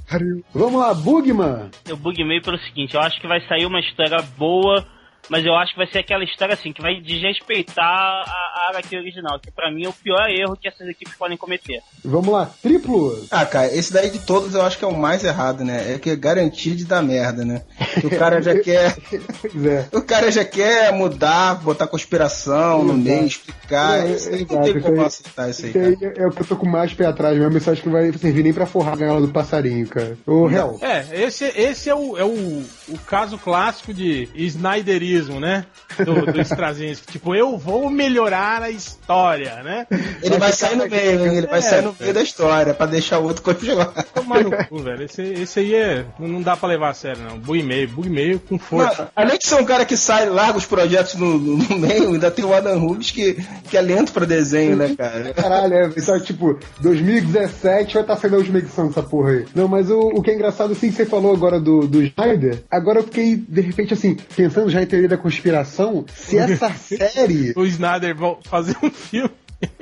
pariu. Vamos lá, Bugman. Eu buguei meio pelo seguinte, eu acho que vai sair uma história boa, mas eu acho que vai ser aquela história assim, que vai desrespeitar a, a HQ original, que pra mim é o pior erro que essas equipes podem cometer. Vamos lá, triplo. Ah, cara, esse daí de todos eu acho que é o mais errado, né? É que é garantir de dar merda, né? Que o cara já quer. Pois é. O cara já quer mudar, botar conspiração no meio, explicar. É, Isso aí é, não tem como aceitar isso aí, Isso cara. aí é o que eu tô com mais pé atrás mesmo. Isso acho que não vai servir nem pra forrar a gaiola do passarinho, cara. Ô, Hel. É, esse, esse é, o, é o, o caso clássico de Snyderismo, né? Do, do Straczynski. Tipo, eu vou melhorar na história, né? Ele vai sair no meio, hein? Ele vai É, sair no meio da história pra deixar o outro continuar. Tomar no cu, velho. Esse, esse aí é. Não dá pra levar a sério, não. Bug meio, bug meio com força. Além de ser um cara que sai, larga os projetos no, no- no meio, ainda tem o Adam Rubens que, que é lento pra desenho, né, cara? Caralho, é, só tipo, 2017 vai estar saindo a última edição dessa porra aí. Não, mas o, o que é engraçado, assim, que você falou agora do, do Snyder, agora eu fiquei, de repente, assim, pensando já em teoria da conspiração, se essa série. O Snyder fazer um filme.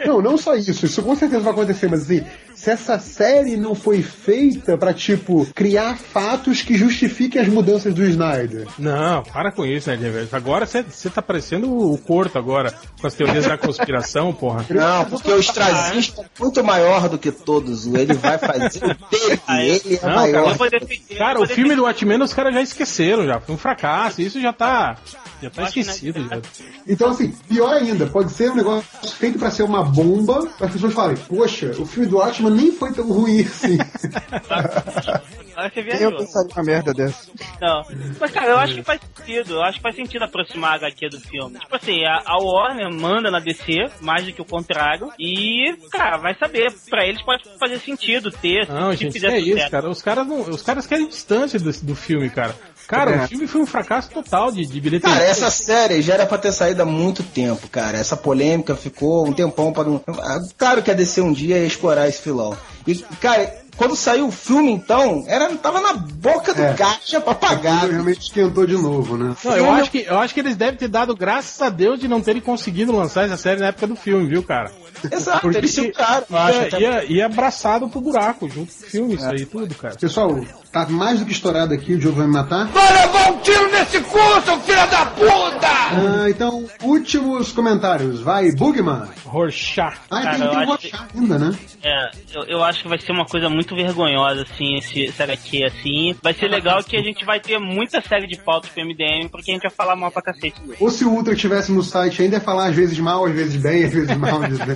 Não, não só isso, isso com certeza vai acontecer, mas assim, se essa série não foi feita pra, tipo, criar fatos que justifiquem as mudanças do Snyder. Não, para com isso, né, velho? Agora você tá parecendo o Corto agora, com as teorias da conspiração, porra. Não, porque o Strazinski é muito maior do que todos. Ele vai fazer o dele, ele é Não, maior. Defender. Cara, eu o filme do Watchmen os caras já esqueceram, já. Foi um fracasso. Isso já tá. Já tá esquecido. Já. Então, assim, pior ainda, pode ser um negócio feito pra ser uma bomba, para as pessoas falarem, poxa, o filme do Nem foi tão ruim assim. Eu pensaria uma merda dessa. Não. Mas, cara, eu acho que faz sentido. Eu acho que faz sentido aproximar a HQ do filme. Tipo assim, a, a Warner manda na DC, mais do que o contrário. E, cara, vai saber. Pra eles pode fazer sentido ter. Não, se gente, fizer é isso, cara. Os caras, não, os caras querem distância do, do filme, cara. Cara, É. o filme foi um fracasso total de, de bilheteria. Cara, essa série já era pra ter saído há muito tempo, cara. Essa polêmica ficou um tempão para não. Ah, Claro que a DC um dia ia explorar esse filão. E, cara, quando saiu o filme, então, era, tava na boca do É. caixa pra pagar. Realmente esquentou de novo, né? Não, eu acho, que, eu acho que eles devem ter dado graças a Deus de não terem conseguido lançar essa série na época do filme, viu, cara? Exato, Porque eles eu acho. ia, até- ia, ia abraçado pro buraco, junto com o filme, isso aí tudo, cara. Pessoal, tá mais do que estourado aqui, o Diogo vai me matar. Vai levar um tiro nesse cu, seu filho da puta! Ah, então, últimos comentários. Vai, Bugman. Rorschach. Ah, Cara, tem, tem acho que- ainda, né? É, eu, eu acho que vai ser uma coisa muito vergonhosa, assim, esse, esse HQ, assim. Vai ser legal que a gente vai ter muita série de pautas pro MDM, porque a gente vai falar mal pra cacete. Ou se o Ultra estivesse no site ainda ia falar às vezes mal, às vezes bem, às vezes mal, às vezes bem.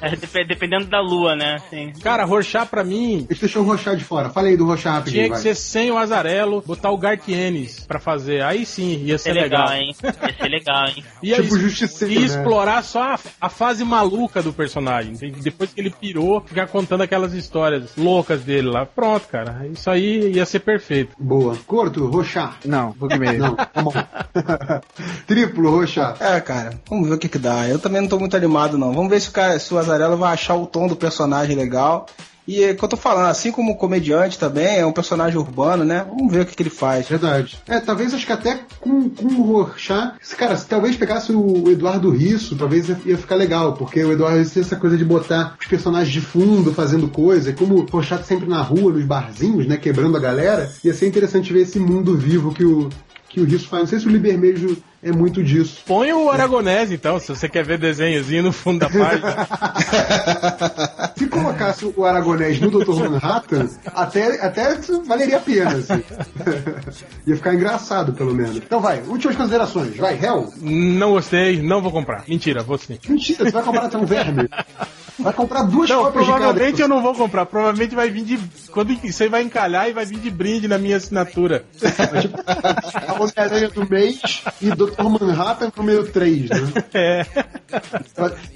É, dep- dependendo da lua, né? Assim. Cara, Rorschach pra mim Eles deixou o de fora. Fala aí do Rochar rapidinho, tinha que vai. ser sem o Azarelo, botar o Gartienes pra fazer. Aí sim, ia Ia ser ser legal, legal. hein? Ia ser legal, hein? Ia Tipo Justiceiro, ia né? explorar só a, a fase maluca do personagem. entende? Depois que ele pirou, ficar contando aquelas histórias loucas dele lá. Pronto, cara. Isso aí ia ser perfeito. Boa. Corto, Rochar. Não, bug meio. Não, tá bom. Triplo, Rochar. É, cara, vamos ver o que que dá. Eu também não tô muito animado, não. Vamos ver se o, cara, se o Azarello vai achar o tom do personagem legal. E é que eu tô falando, assim como comediante também, é um personagem urbano, né? Vamos ver o que, que ele faz. Verdade. É, talvez acho que até com, com o Rorschach, cara, se talvez pegasse o Eduardo Risso, talvez ia, ficar legal, porque o Eduardo Risso tem essa coisa de botar os personagens de fundo fazendo coisa, e como o Rorschach sempre na rua, nos barzinhos, né, quebrando a galera, ia ser interessante ver esse mundo vivo que o, que o Risso faz. Não sei se o Libermejo é muito disso. Põe o Aragonés, então, se você quer ver desenhozinho no fundo da página. Se colocasse o Aragonés no Dr. Manhattan, até, até valeria a pena. Assim. Ia ficar engraçado, pelo menos. Então vai, últimas considerações. Vai, Hell. não gostei, não vou comprar. Mentira, vou sim. Mentira, você vai comprar até um verme. Vai comprar duas Não, cópias de provavelmente cada. eu não vou comprar. Provavelmente vai vir de. Quando você vai encalhar e vai vir de brinde na minha assinatura. A Homem-Aranha do mês e Dr. Manhattan número 3, né? É.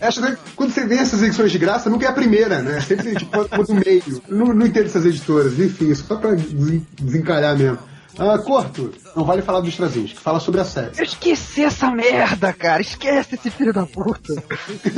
Essa, né, quando você vê essas edições de graça, nunca é a primeira, né? Sempre tipo, do meio. Não, não entendo essas editoras, enfim, só pra desen- desencalhar mesmo. Ah, Corto, não vale falar dos Strazinski, fala sobre a série. Eu esqueci essa merda, cara. Esquece esse filho da puta.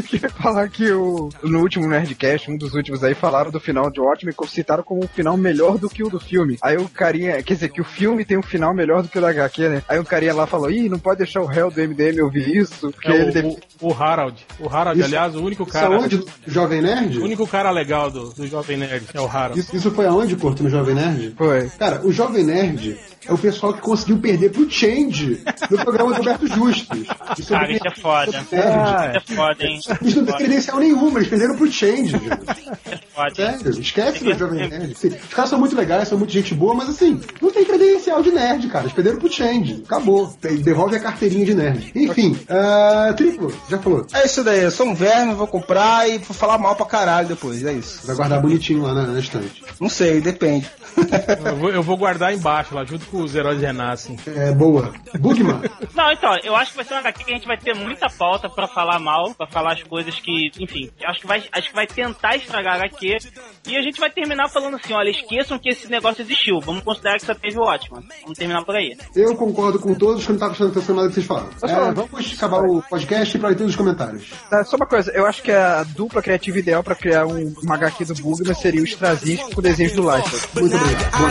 Queria falar que o, no último Nerdcast, um dos últimos aí, falaram do final de Watchmen e citaram como um final melhor do que o do filme. Aí o carinha, quer dizer, que o filme tem um final melhor do que o da HQ, né? Aí o carinha lá falou, ih, não pode deixar o réu do MDM ouvir isso, porque É ele o, deve... o, o Harold. O Harold, Isso- aliás, o único Isso cara. aonde? do Jovem Nerd? O único cara legal do, do Jovem Nerd é o Harold. Isso, isso foi aonde, Corto, no Jovem Nerd? Foi. Cara, o Jovem Nerd é o pessoal que conseguiu perder pro Change no programa do Roberto Justus. Isso Cara, isso é foda. Nerd. Isso é foda, hein? Eles não têm credencial nenhuma, eles perderam pro Change, gente. Isso é foda. Sério, esquece do Jovem Nerd. Sim, os caras são muito legais, são muito gente boa, mas assim, não tem credencial de nerd, cara. Eles perderam pro Change. Acabou. Tem- Devolve a carteirinha de nerd. Enfim, ah, triplo, já falou. É isso daí, eu sou um verme, vou comprar e vou falar mal pra caralho depois, é isso. Vai guardar bonitinho lá na, na estante. Não sei, depende. Eu vou, eu vou guardar embaixo, lá junto com os heróis renascem. É, boa. Bugman. Não, então, eu acho que vai ser uma HQ que a gente vai ter muita pauta pra falar mal, pra falar as coisas que, enfim, acho que vai, acho que vai tentar estragar a HQ. E a gente vai terminar falando assim, olha, esqueçam que esse negócio existiu. Vamos considerar que só teve o ótimo. Vamos terminar por aí. Eu concordo com todos que não tava prestando atenção nada que vocês falaram. Posso É, falar? vamos acabar o podcast pra leitura dos comentários. Tá, só uma coisa, eu acho que a dupla criativa ideal pra criar um, uma HQ do Bugman seria o Strazinski com desenhos do Liefeld. Muito obrigado. Boa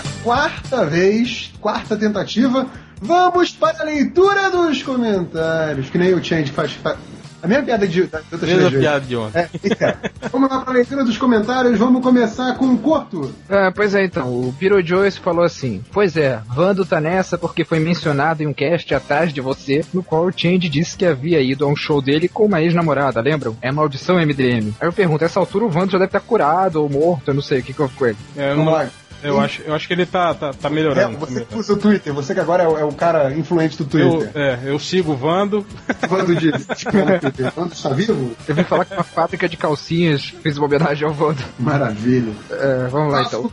Pela quarta vez, quarta tentativa, vamos para a leitura dos comentários. Que nem o Change faz. fa- A minha piada de. da- Mesma piada de ontem. É, então, vamos lá para a leitura dos comentários. Vamos começar com o Corto. Ah, pois é, então, o Piro Joyce falou assim: Pois é, Vando tá nessa porque foi mencionado em um cast atrás de você, no qual o Change disse que havia ido a um show dele com uma ex-namorada, lembram? É maldição MDM. Aí eu pergunto: essa altura o Vando já deve estar curado ou morto, eu não sei o que que houve com ele. É, não- eu acho, eu acho que ele tá, tá, tá É, melhorando. tá você que usa o Twitter, você que agora é o, é o cara influente do Eu, Twitter. é, eu sigo o Vando. Vando de. Vando está vivo? Eu vim falar que uma fábrica de calcinhas fez uma homenagem ao Vando. Maravilha. É, vamos lá então.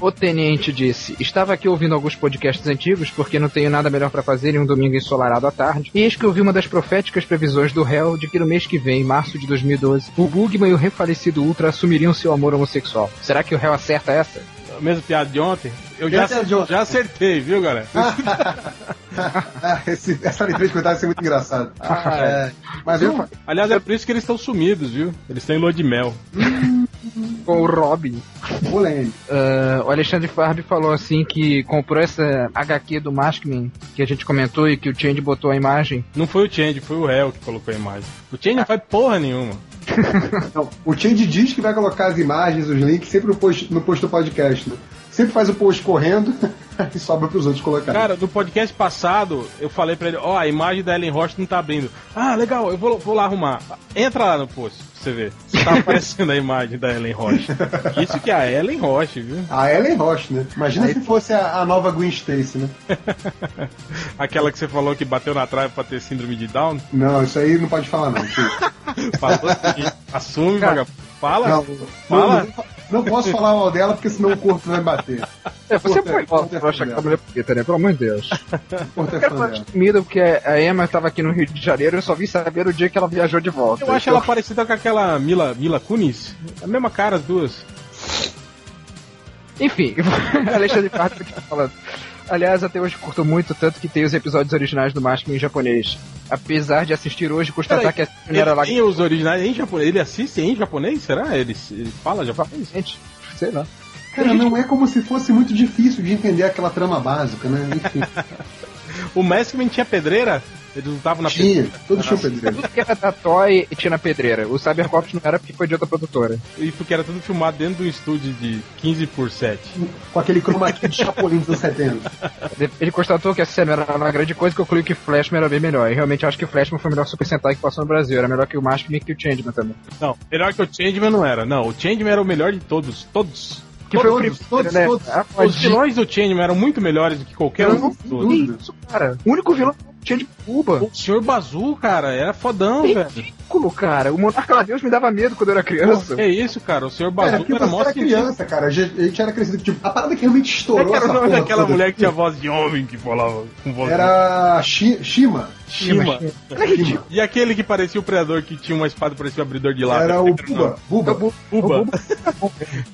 O tenente disse: Estava aqui ouvindo alguns podcasts antigos porque não tenho nada melhor pra fazer em um domingo ensolarado à tarde. E eis que eu vi uma das proféticas previsões do réu de que no mês que vem, março de 2012, o Bugman e o refalecido Ultra assumiriam seu amor homossexual. Será que o réu acerta essa? A mesma piada de ontem. Eu já, ontem. já acertei, viu, galera? Ah, esse, essa leitura de comentários vai ser muito engraçada. É, mas eu, Aliás, é por isso que eles estão sumidos, viu? Eles estão em lua de mel. Com o Robin. Ah, o Alexandre Farb falou assim que comprou essa HQ do Maskman que a gente comentou e que o Change botou a imagem. Não foi o Change, foi o réu que colocou a imagem. O Change não faz porra nenhuma. Não, o Change diz que vai colocar as imagens, os links, sempre no post, no post do podcast, né? Sempre faz o post correndo e sobra pros outros colocarem. Cara, no podcast passado, eu falei pra ele, ó, a imagem da Ellen Roche não tá abrindo. Ah, legal, eu vou, vou lá arrumar. Entra lá no post, pra você ver. Tá aparecendo a imagem da Ellen Roche. Isso que é a Ellen Roche, viu? A Ellen Roche, né? Imagina se fosse a, a nova Gwen Stacy, né? Aquela que você falou que bateu na trave pra ter síndrome de Down. Não, isso aí não pode falar, não. Falou assim, assume, vagabundo. Fala, Não, fala. não, não posso falar mal dela porque senão o corpo vai bater. É, você Puta, foi puta, pra achar que a mulher bonita, né? Pelo amor de Deus. Corpo Eu é quero falar de comida porque a Emma tava aqui no Rio de Janeiro e eu só vim saber o dia que ela viajou de volta. Eu acho ela parecida com aquela Mila, Mila Kunis. A mesma cara, as duas. Enfim, Alexandre Farb continua falando. Aliás, até hoje curto muito, tanto que tem os episódios originais do Maskman em japonês. Apesar de assistir hoje e constatar que a Ele era lá tem os originais em japonês. Ele assiste em japonês? Será? Ele, ele fala japonês? Gente, sei lá. Cara, não é como se fosse muito difícil de entender aquela trama básica, né? Enfim, O Maskman tinha pedreira? Eles lutavam na tinha. pedreira? Todos tinham pedreiro. Tudo que era da Toy tinha na pedreira. O Cybercops não era porque foi de outra produtora. E porque era tudo filmado dentro de um estúdio de 15 por 7. Com aquele chroma key de Chapolin dos 70. Ele constatou que a cena era uma grande coisa que eu concluí que Flashman era bem melhor. E realmente acho que Flashman foi o melhor Super Sentai que passou no Brasil. Era melhor que o Maskman e que o Changeman também. Não, melhor que o Changeman não era. Não, o Changeman era o melhor de todos. Todos. Que foi o Todos, primeiro, todos, né? todos. Ah, Os vilões do Changeman eram muito melhores do que qualquer Não, um. dos. Isso, cara. O único vilão o Change Cuba. O Sr. Bazu, cara, era fodão, velho. Ridículo, cara. O Monarca Ladeus me dava medo quando eu era criança. Que isso, cara? O Sr. Cara, Bazu porque era mó era criança, cara. A gente era crescido. Tipo, a parada que realmente Como é estourou que era o nome daquela toda mulher que tinha voz de homem que falava com voz de Era Shi- Shima. Shima. Shima. E aquele que parecia o predador que tinha uma espada parecia um abridor de lata. Era o Buba. Buba. Buba.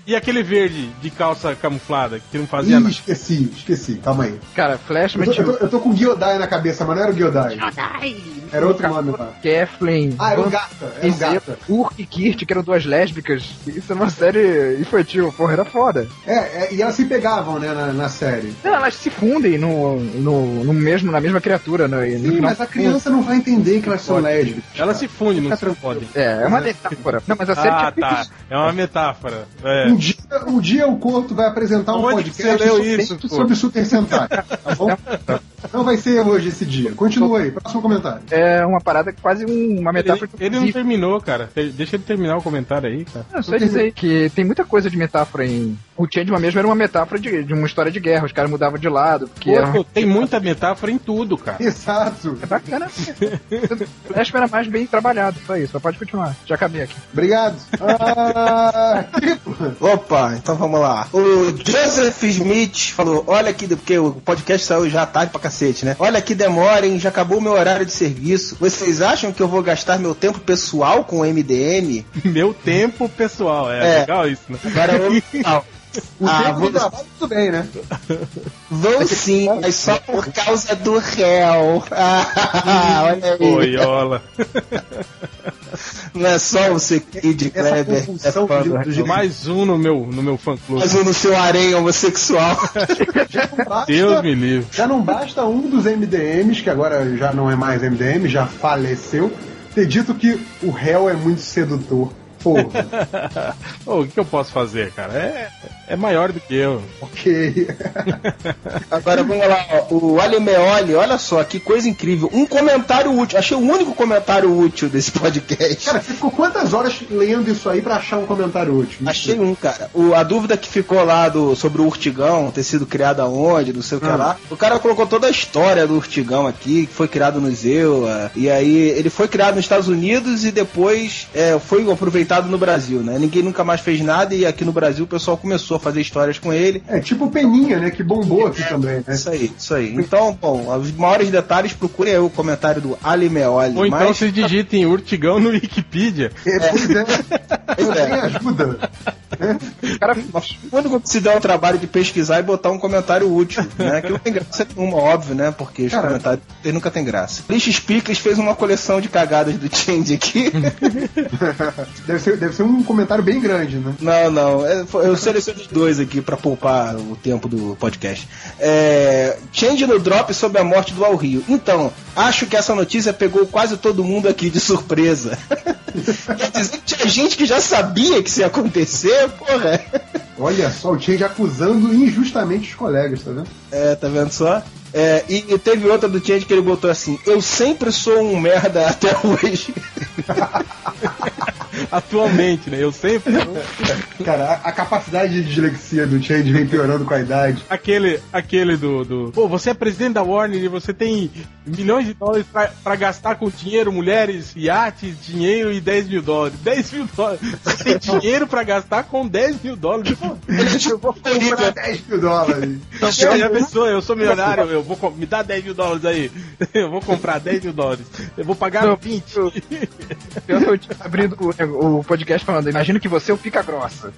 E aquele verde de calça camuflada que não fazia Ih, nada. esqueci, esqueci. Calma aí. Cara, Eu Flashman tô, tinha... eu tô- eu tô com Gyodai na cabeça, mas não era o Gyodai. Jodai. Era outro nome lá. Kathleen, Ah, era um Van- gata. Era um gata. Urk e Kirt, que eram duas lésbicas. Isso é uma série infantil, porra, era foda. É, é, e elas se pegavam, né, na, na série. Não, elas se fundem no, no, no mesmo, na mesma criatura. No Sim, final- mas a criança não vai entender que elas são lésbicas. Ela se funde, não se fode. É, é uma metáfora. Não, mas a série Ah, tá. É uma metáfora. É. Um dia, um dia o Corto vai apresentar um Onde que podcast você leu sobre, isso, sobre Super Sentai, tá bom? Não vai ser hoje esse dia. Continua aí, próximo comentário. É uma parada quase um- uma Ele, metáfora. de ele não terminou, cara. Deixa ele terminar o comentário aí, cara. Não, só dizer que tem muita coisa de metáfora em. O Changeman mesmo era uma metáfora de, de uma história de guerra, os caras mudavam de lado, porque era Pô, tem muita metáfora em tudo, cara. Exato. É bacana. o Flash era mais bem trabalhado, só isso. Mas pode continuar. Já acabei aqui. Obrigado. Ah, triplo. Opa, então vamos lá. O Joseph Smith falou: Olha aqui, porque o podcast saiu já tarde pra cacete, né? Olha que demorem, já acabou o meu horário de serviço. Vocês acham que eu vou gastar meu tempo pessoal com o MDM? Meu tempo pessoal. É, É. legal isso, né? Agora eu. Ah, O Ah, tempo vou- do trabalho, tudo bem, né? Vou sim, mas só por causa do réu. Ah, olha aí. Boiola. Não é só você, Kid Essa Kleber. É de- do do réu. jeito- Mais um no meu, no meu fã clube. Mais um no seu harém homossexual. Já não basta, Deus me livre. já não basta um dos MDMs, que agora já não é mais MDM, já faleceu, ter dito que o réu é muito sedutor. Porra, Ô, o que eu posso fazer, cara? É, é maior do que eu. ok. Agora vamos lá, ó. o Alemeoli, olha só que coisa incrível. Um comentário útil. Achei o único comentário útil desse podcast. Cara, você ficou quantas horas lendo isso aí pra achar um comentário útil? Achei um, cara. O- a dúvida que ficou lá do, sobre o Urtigão ter sido criado aonde, não sei o que Ah. lá. O cara colocou toda a história do Urtigão aqui, que foi criado no Zewa. E aí ele foi criado nos Estados Unidos e depois é, foi no Brasil, né? Ninguém nunca mais fez nada e aqui no Brasil o pessoal começou a fazer histórias com ele. É tipo o Peninha, né? Que bombou aqui também, né? Isso aí, isso aí. Então, bom, os maiores detalhes procurem aí o comentário do Alimeoli. Ou então mas... vocês digitem Urtigão no Wikipedia. É, pois é. Pois é. Tem ajuda. O cara O único que se der o trabalho de pesquisar e botar um comentário útil, né? Que não tem graça nenhuma, óbvio, né? Porque os Cara. comentários eles nunca tem graça. Lixo Speakers fez uma coleção de cagadas do Change aqui. Deve ser, deve ser um comentário bem grande, né? não, não. é, Eu selecionei dois aqui pra poupar o tempo do podcast. É, Change no drop sobre a morte do Al Rio. Então, acho que essa notícia pegou quase todo mundo aqui de surpresa. Quer dizer que tinha gente que já sabia que isso ia acontecer, porra. Olha só, o Change acusando injustamente os colegas, tá vendo? É, tá vendo só? É, e, e teve outra do Change que ele botou assim: Eu sempre sou um merda até hoje. Atualmente, né? Eu sempre. Cara, a, a capacidade de dislexia do Change vem piorando com a idade. Aquele, aquele do, do. Pô, você é presidente da Warner e você tem milhões de dólares pra, pra gastar com dinheiro, mulheres, iates, dinheiro e 10 mil dólares. 10 mil dólares. Você tem dinheiro pra gastar com 10 mil dólares. Pô, Eu vou comprar 10 mil dólares. já, já pensou? Eu sou milionário, eu vou. Me dá 10 mil dólares aí. Eu vou comprar 10 mil dólares. Eu vou pagar Não, 20. Eu tô abrindo o, podcast falando, imagino que você é o pica grossa.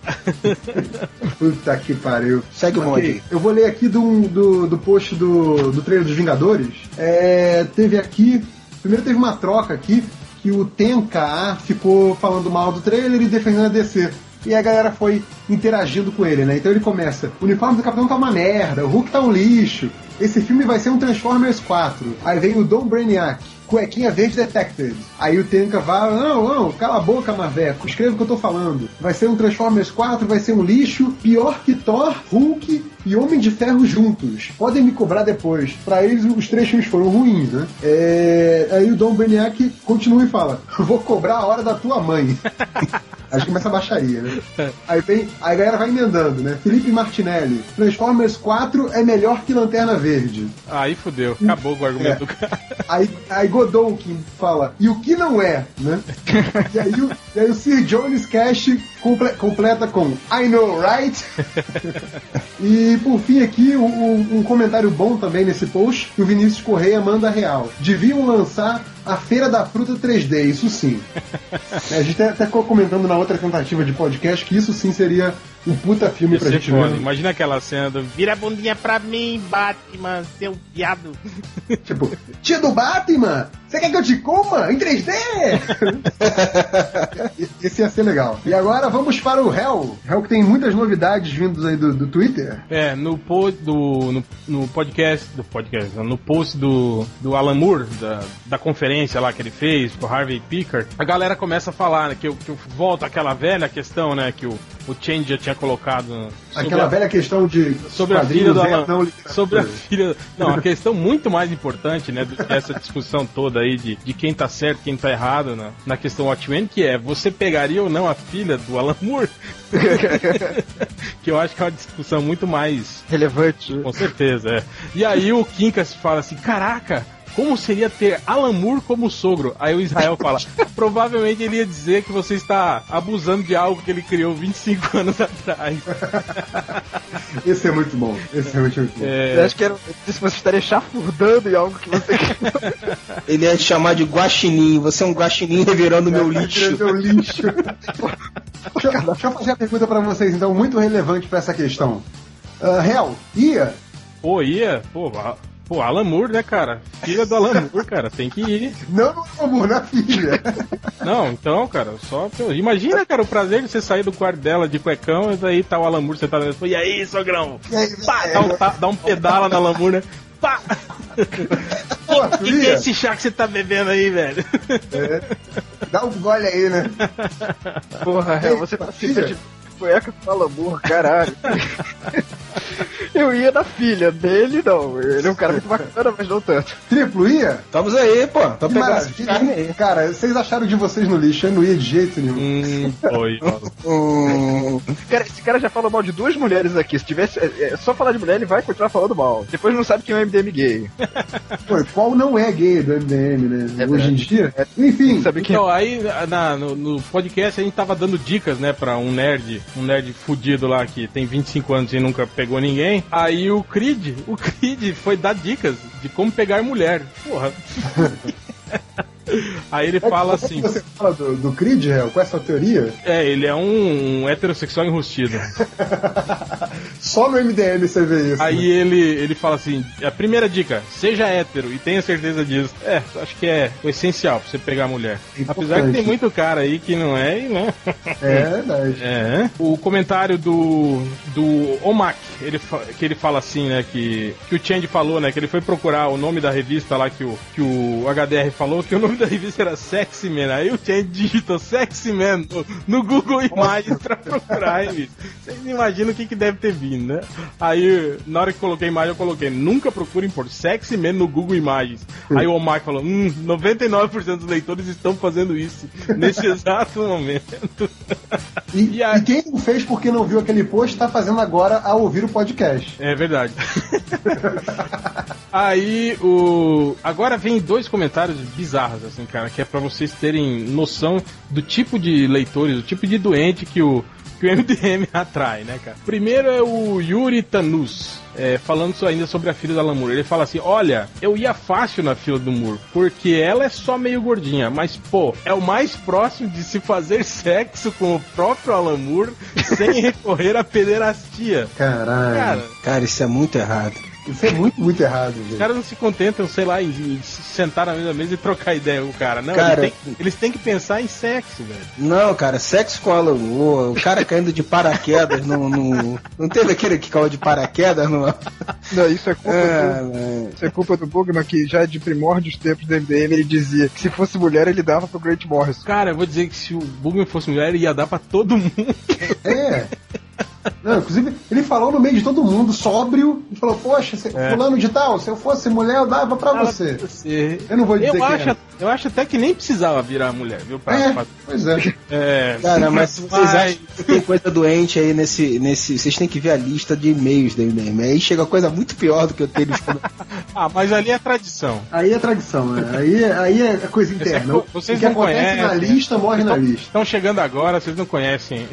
Puta que pariu. Segue o Ok, bonde. Eu vou ler aqui do, do, do post do, do trailer dos Vingadores. É, teve aqui. Primeiro teve uma troca aqui que o Tenka ficou falando mal do trailer e defendendo a DC. E a galera foi interagindo com ele, né? Então ele começa: o uniforme do Capitão tá uma merda, o Hulk tá um lixo. Esse filme vai ser um Transformers 4. Aí vem o Dom Brainiac. Cuequinha verde detected. Aí o Tenka vai, não, não, cala a boca, Maveco, escreva o que eu tô falando. Vai ser um Transformers 4, vai ser um lixo, pior que Thor, Hulk e Homem de Ferro juntos. Podem me cobrar depois. Pra eles, os três filmes foram ruins, né? É, Aí o Dom Brainiac continua e fala: Vou cobrar a hora da tua mãe. Acho que começa a baixaria, né? Aí vem, aí a galera vai emendando, né? Felipe Martinelli, Transformers 4 é melhor que Lanterna Verde. Aí fudeu, acabou com o argumento do cara. Aí, aí Godolkin fala, e o que não é, né? e, aí o, e aí o Sir Jones Cash comple- completa com I know, right? e por fim aqui, um, um- comentário bom também nesse post, que o Vinícius Correia manda real. Deviam lançar a Feira da Fruta 3D, isso sim. É, a gente até, ficou comentando na outra tentativa de podcast que isso sim seria Um puta filme Ia pra gente ver. Imagina aquela cena do Vira a bundinha pra mim, Batman, seu viado. Tipo, tia do Batman, você quer que eu te coma em 3D? Esse ia ser legal. E agora vamos para o Hell. Hell que tem muitas novidades vindas aí do, do Twitter. É, no, po do, no, no podcast, do podcast, no post do, do Alan Moore, da, da conferência lá que ele fez com o Harvey Picker, a galera começa a falar, né, que, eu- que eu volto àquela velha questão, né, que o, o Change já tinha colocado sobre Aquela a- velha questão de sobre a filha do é, Alan, sobre a filha, não, a questão muito mais importante, né, do que essa discussão toda aí de, de quem tá certo, quem tá errado na, na questão Watchmen, que é, você pegaria ou não a filha do Alan Moore? que eu acho que é uma discussão muito mais Relevante. com certeza, é. E aí o Kinkas fala assim: caraca, como seria ter Alan Moore como sogro? Aí o Israel fala: provavelmente ele ia dizer que você está abusando de algo que ele criou 25 anos atrás. Esse é muito bom. Esse é realmente muito bom. É, Eu acho que era, se você estaria chafurdando em algo que você Ele ia te chamar de guaxinim. Você é um guaxinim revirando meu lixo. Meu lixo. deixa, eu- deixa eu fazer a pergunta pra vocês, então, muito relevante pra essa questão. Uh, Hell, ia? pô, ia, pô, pô, Alan Moore, né, cara? Filha do Alan Moore, cara, tem que ir. Não no amor, na filha. Não, então, cara, só. Imagina, cara, o prazer de você sair do quarto dela de cuecão e daí tá o Alan Moore sentado nele. E aí, sogrão? E aí, Pá, dá, um, ta- dá um pedala na Alan Moore, né? Pá! Pô, tu Que que é esse chá que você tá bebendo aí, velho? Dá um gole aí, né? Porra, é, você tá filha. filha de cueca fala amor, caralho. Eu ia na filha dele, não. Ele é um cara muito bacana, mas não tanto. Triplo, ia? Estamos aí, pô. Tô Que carne. Cara, vocês acharam de vocês no lixo? Eu não ia de jeito nenhum. Hum, foi. Hum, Cara, esse cara já falou mal de duas mulheres aqui. Se tivesse. É, é só falar de mulher, ele vai continuar falando mal. Depois não sabe quem é o MDM gay. Pô, qual não é gay do MDM, né? É Hoje em dia. Enfim, Sabe quem Então, aí na- no, no podcast a gente tava dando dicas, né, pra um nerd, um nerd fudido lá que tem 25 anos e nunca pegou ninguém. Aí o Creed, o Creed foi dar dicas de como pegar mulher. Porra. Aí ele fala é que assim: Você fala do, do Creed, Hell? Qual é a sua teoria? é, ele é um, um heterossexual enrustido. Só no MDM você vê isso. Aí ele, ele fala assim: a primeira dica, seja hétero e tenha certeza disso. É, acho que é o essencial pra você pegar mulher. Apesar que tem muito cara aí que não é, e né? É verdade. É. O comentário do do Omak, ele que ele fala assim, né, que que o Change falou, né, que ele foi procurar o nome da revista lá que o que o HDR falou, que o nome da revista era Sexy Man. Aí o Change digitou Sexy Man no, Google Imagens pra procurar revista. Vocês imaginam o que que deve ter vindo, né? Aí, na hora que coloquei a imagem, eu coloquei, nunca procurem por Sexy Man no Google Imagens. Aí o Omak falou, hum, 99% dos leitores estão fazendo isso nesse exato momento. E, E a- e quem não fez porque não viu aquele post, tá fazendo agora ao ouvir o podcast. É verdade. Aí o. Agora vem dois comentários bizarros, assim, cara, que é pra vocês terem noção do tipo de leitores, do tipo de doente que o, que o MDM atrai, né, cara? Primeiro é o Yuri Tanus. é, falando ainda sobre a filha da Lamour. Ele fala assim: Olha, eu ia fácil na fila do Moore, porque ela é só meio gordinha, mas pô, é o mais próximo de se fazer sexo com o próprio Alan Moore sem recorrer à pederastia. Caralho. Cara, Cara, isso é muito errado. Isso é muito, muito errado, Os gente. caras não se contentam, sei lá, em, em sentar na mesma mesa e trocar ideia com o cara. Não, Cara, eles, têm, eles têm que pensar em sexo, velho. Não, cara, sexo com Alan Moore, o cara caindo de paraquedas no, no- Não teve aquele que caiu de paraquedas no. Não, isso é culpa É, do. né? Isso é culpa do Bugman, que já de primórdios tempos do MDM ele dizia que se fosse mulher ele dava pro Great Morrison. Cara, eu vou dizer que se o Bugman fosse mulher, ele ia dar pra todo mundo. É. Não, inclusive, ele falou no meio de todo mundo, sóbrio, e falou, poxa, se, É. fulano de tal, se eu fosse mulher, eu dava pra você. Você. Eu não vou dizer Eu acho, é. eu acho até que nem precisava virar mulher, viu? Pra, É, pra- pois é. é. Cara, mas se vocês acham que tem coisa doente aí nesse, nesse. Vocês têm que ver a lista de e-mails do MDM. Aí chega coisa muito pior do que eu tenho Ah, mas ali é tradição. Aí é tradição, né? Aí, aí é coisa interna. co- vocês o que não acontece conhecem. na lista, morre na lista. Estão chegando agora, vocês não conhecem.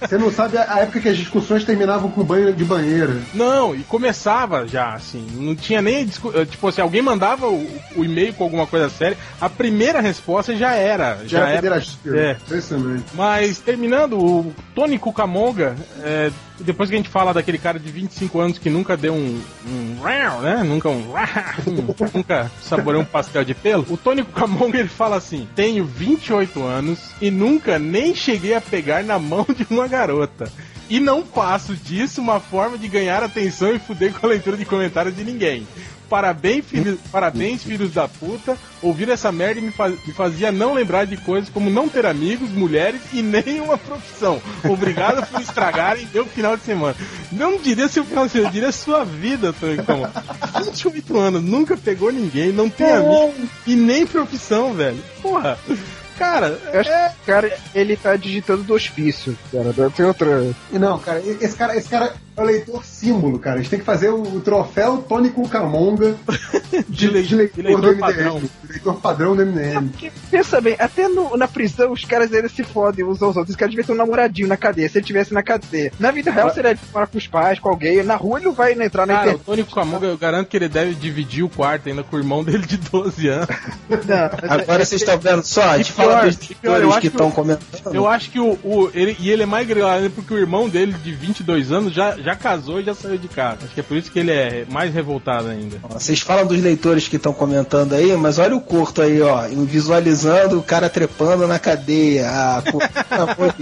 Você não sabe a a época que as discussões discussões terminavam com banho de banheira. Não, e começava já, assim. Não tinha nem. eh, Tipo, se alguém mandava o, o e-mail com alguma coisa séria, a primeira resposta já era. Já, Já, era era. É. Impressionante. Mas terminando, o Tony Cucamonga, é, depois que a gente fala daquele cara de 25 anos que nunca deu um. um né? Nunca um. um- nunca saboreou um pastel de pelo. O Tony Cucamonga ele fala assim: Tenho 28 anos e nunca nem cheguei a pegar na mão de uma garota. E não faço disso uma forma de ganhar atenção e fuder com a leitura de comentários de ninguém. Parabéns, filho, parabéns, filhos da puta. Ouvir essa merda me, faz- me fazia não lembrar de coisas como não ter amigos, mulheres e nenhuma profissão. Obrigado por estragarem meu final de semana. Não diria seu final de semana, eu diria sua vida, Tony Como. 28 anos, nunca pegou ninguém, não tem amigo e nem profissão, velho. Porra. Cara, Eu acho que esse cara, ele tá digitando do hospício, cara. Ter outra. Não, cara, esse cara, esse cara é o leitor símbolo, cara. A gente tem que fazer o, o troféu Tony Cucamonga de, de leitor, de leitor do MDM. padrão. De leitor padrão do MDM. Porque, pensa bem, até no- na prisão os caras ainda se fodem uns aos outros. Esse cara devia ter um namoradinho na cadeia, se ele tivesse na cadeia. Na vida real, seria de morar com os pais, com alguém. Na rua ele não vai entrar na Cara, o internet. Tony Cucamonga, eu garanto que ele deve dividir o quarto ainda com o irmão dele de 12 anos. Não, mas Agora vocês estão vendo só? A gente fala dos leitores que estão o- comentando. Eu acho que o. o- ele, e ele é mais grilado porque o irmão dele, de 22 anos, já, já casou e já saiu de casa. Acho que é por isso que ele é mais revoltado ainda. Vocês falam dos leitores que estão comentando aí, mas olha o curto aí, ó. Visualizando o cara trepando na cadeia. Ah, pô, amor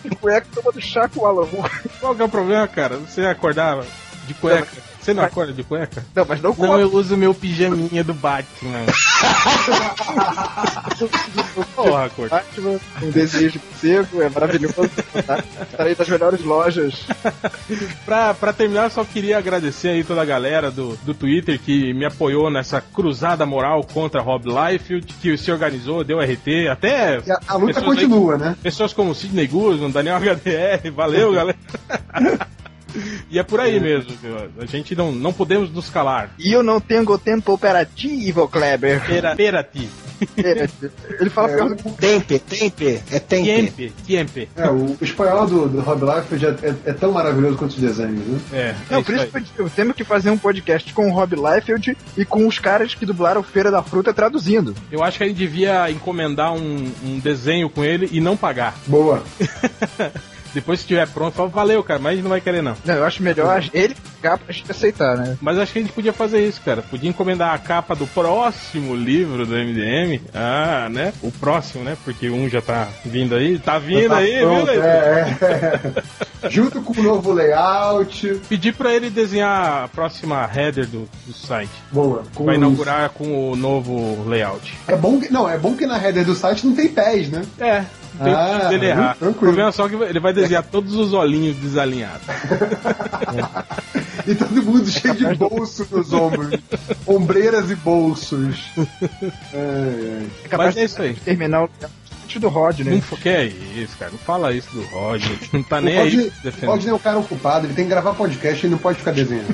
de cueca tomando chá com o Alan Moore. Qual que é o problema, cara? Você acordar de cueca. Você não acorda de cueca? Não, mas não com Não, eu uso meu pijaminha do Batman. Porra, Corto. Batman, um desejo seco, é maravilhoso. Tá Tá aí das melhores lojas. Pra, pra terminar, eu só queria agradecer aí toda a galera do, do Twitter que me apoiou nessa cruzada moral contra Rob Liefeld, que se organizou, deu RT, até E a, a luta pessoas aí- continua, né? pessoas como Sidney Guzman, Daniel HDR, valeu, galera. E é por aí mesmo, viu? a gente não, não podemos nos calar. E eu não tenho tempo operativo, Kleber. Pera, pera ti. Ele fala pior do que Tempe, tempe, é tempe. Tiempe. É, o, espanhol do, do Rob Liefeld é, é, é tão maravilhoso quanto os desenhos, né? É, é Não, por isso que eu temos que fazer um podcast com o Rob Liefeld e com os caras que dublaram Feira da Fruta traduzindo. Eu acho que a gente devia encomendar um, um desenho com ele e não pagar. Boa. Depois que estiver pronto, fala, valeu, cara, mas a gente não vai querer não. Não, eu acho melhor ele ficar pra gente aceitar, né? Mas acho que a gente podia fazer isso, cara. Podia encomendar a capa do próximo livro do MDM. Ah, né? O próximo, né? Porque um já tá vindo aí. Tá vindo Tá aí, pronto, viu, é, é. Junto com o novo layout. Pedir pra ele desenhar a próxima header do, do site. Boa. Com Vai inaugurar com o novo layout. É bom que, não, é bom que na header do site não tem pés, né? É, não tem Ah, dele errar. tranquilo. O problema é só que ele vai desenhar todos os olhinhos desalinhados. E todo mundo cheio de bolso nos ombros. Ombreiras e bolsos. É, É capaz Mas é isso aí. de terminar o do Rod, né? Não, que é isso, cara? Não fala isso do Roger. Não tá nem O aí Rodney- defendendo. Rodney é um cara ocupado, ele tem que gravar podcast, ele não pode ficar desenhando.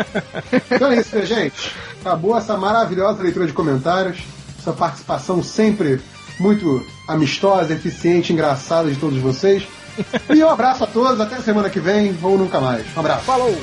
então é isso, né, gente? Acabou essa maravilhosa leitura de comentários, essa participação sempre muito amistosa, eficiente, engraçada de todos vocês. E um abraço a todos, até semana que vem, ou nunca mais. Um abraço. Falou!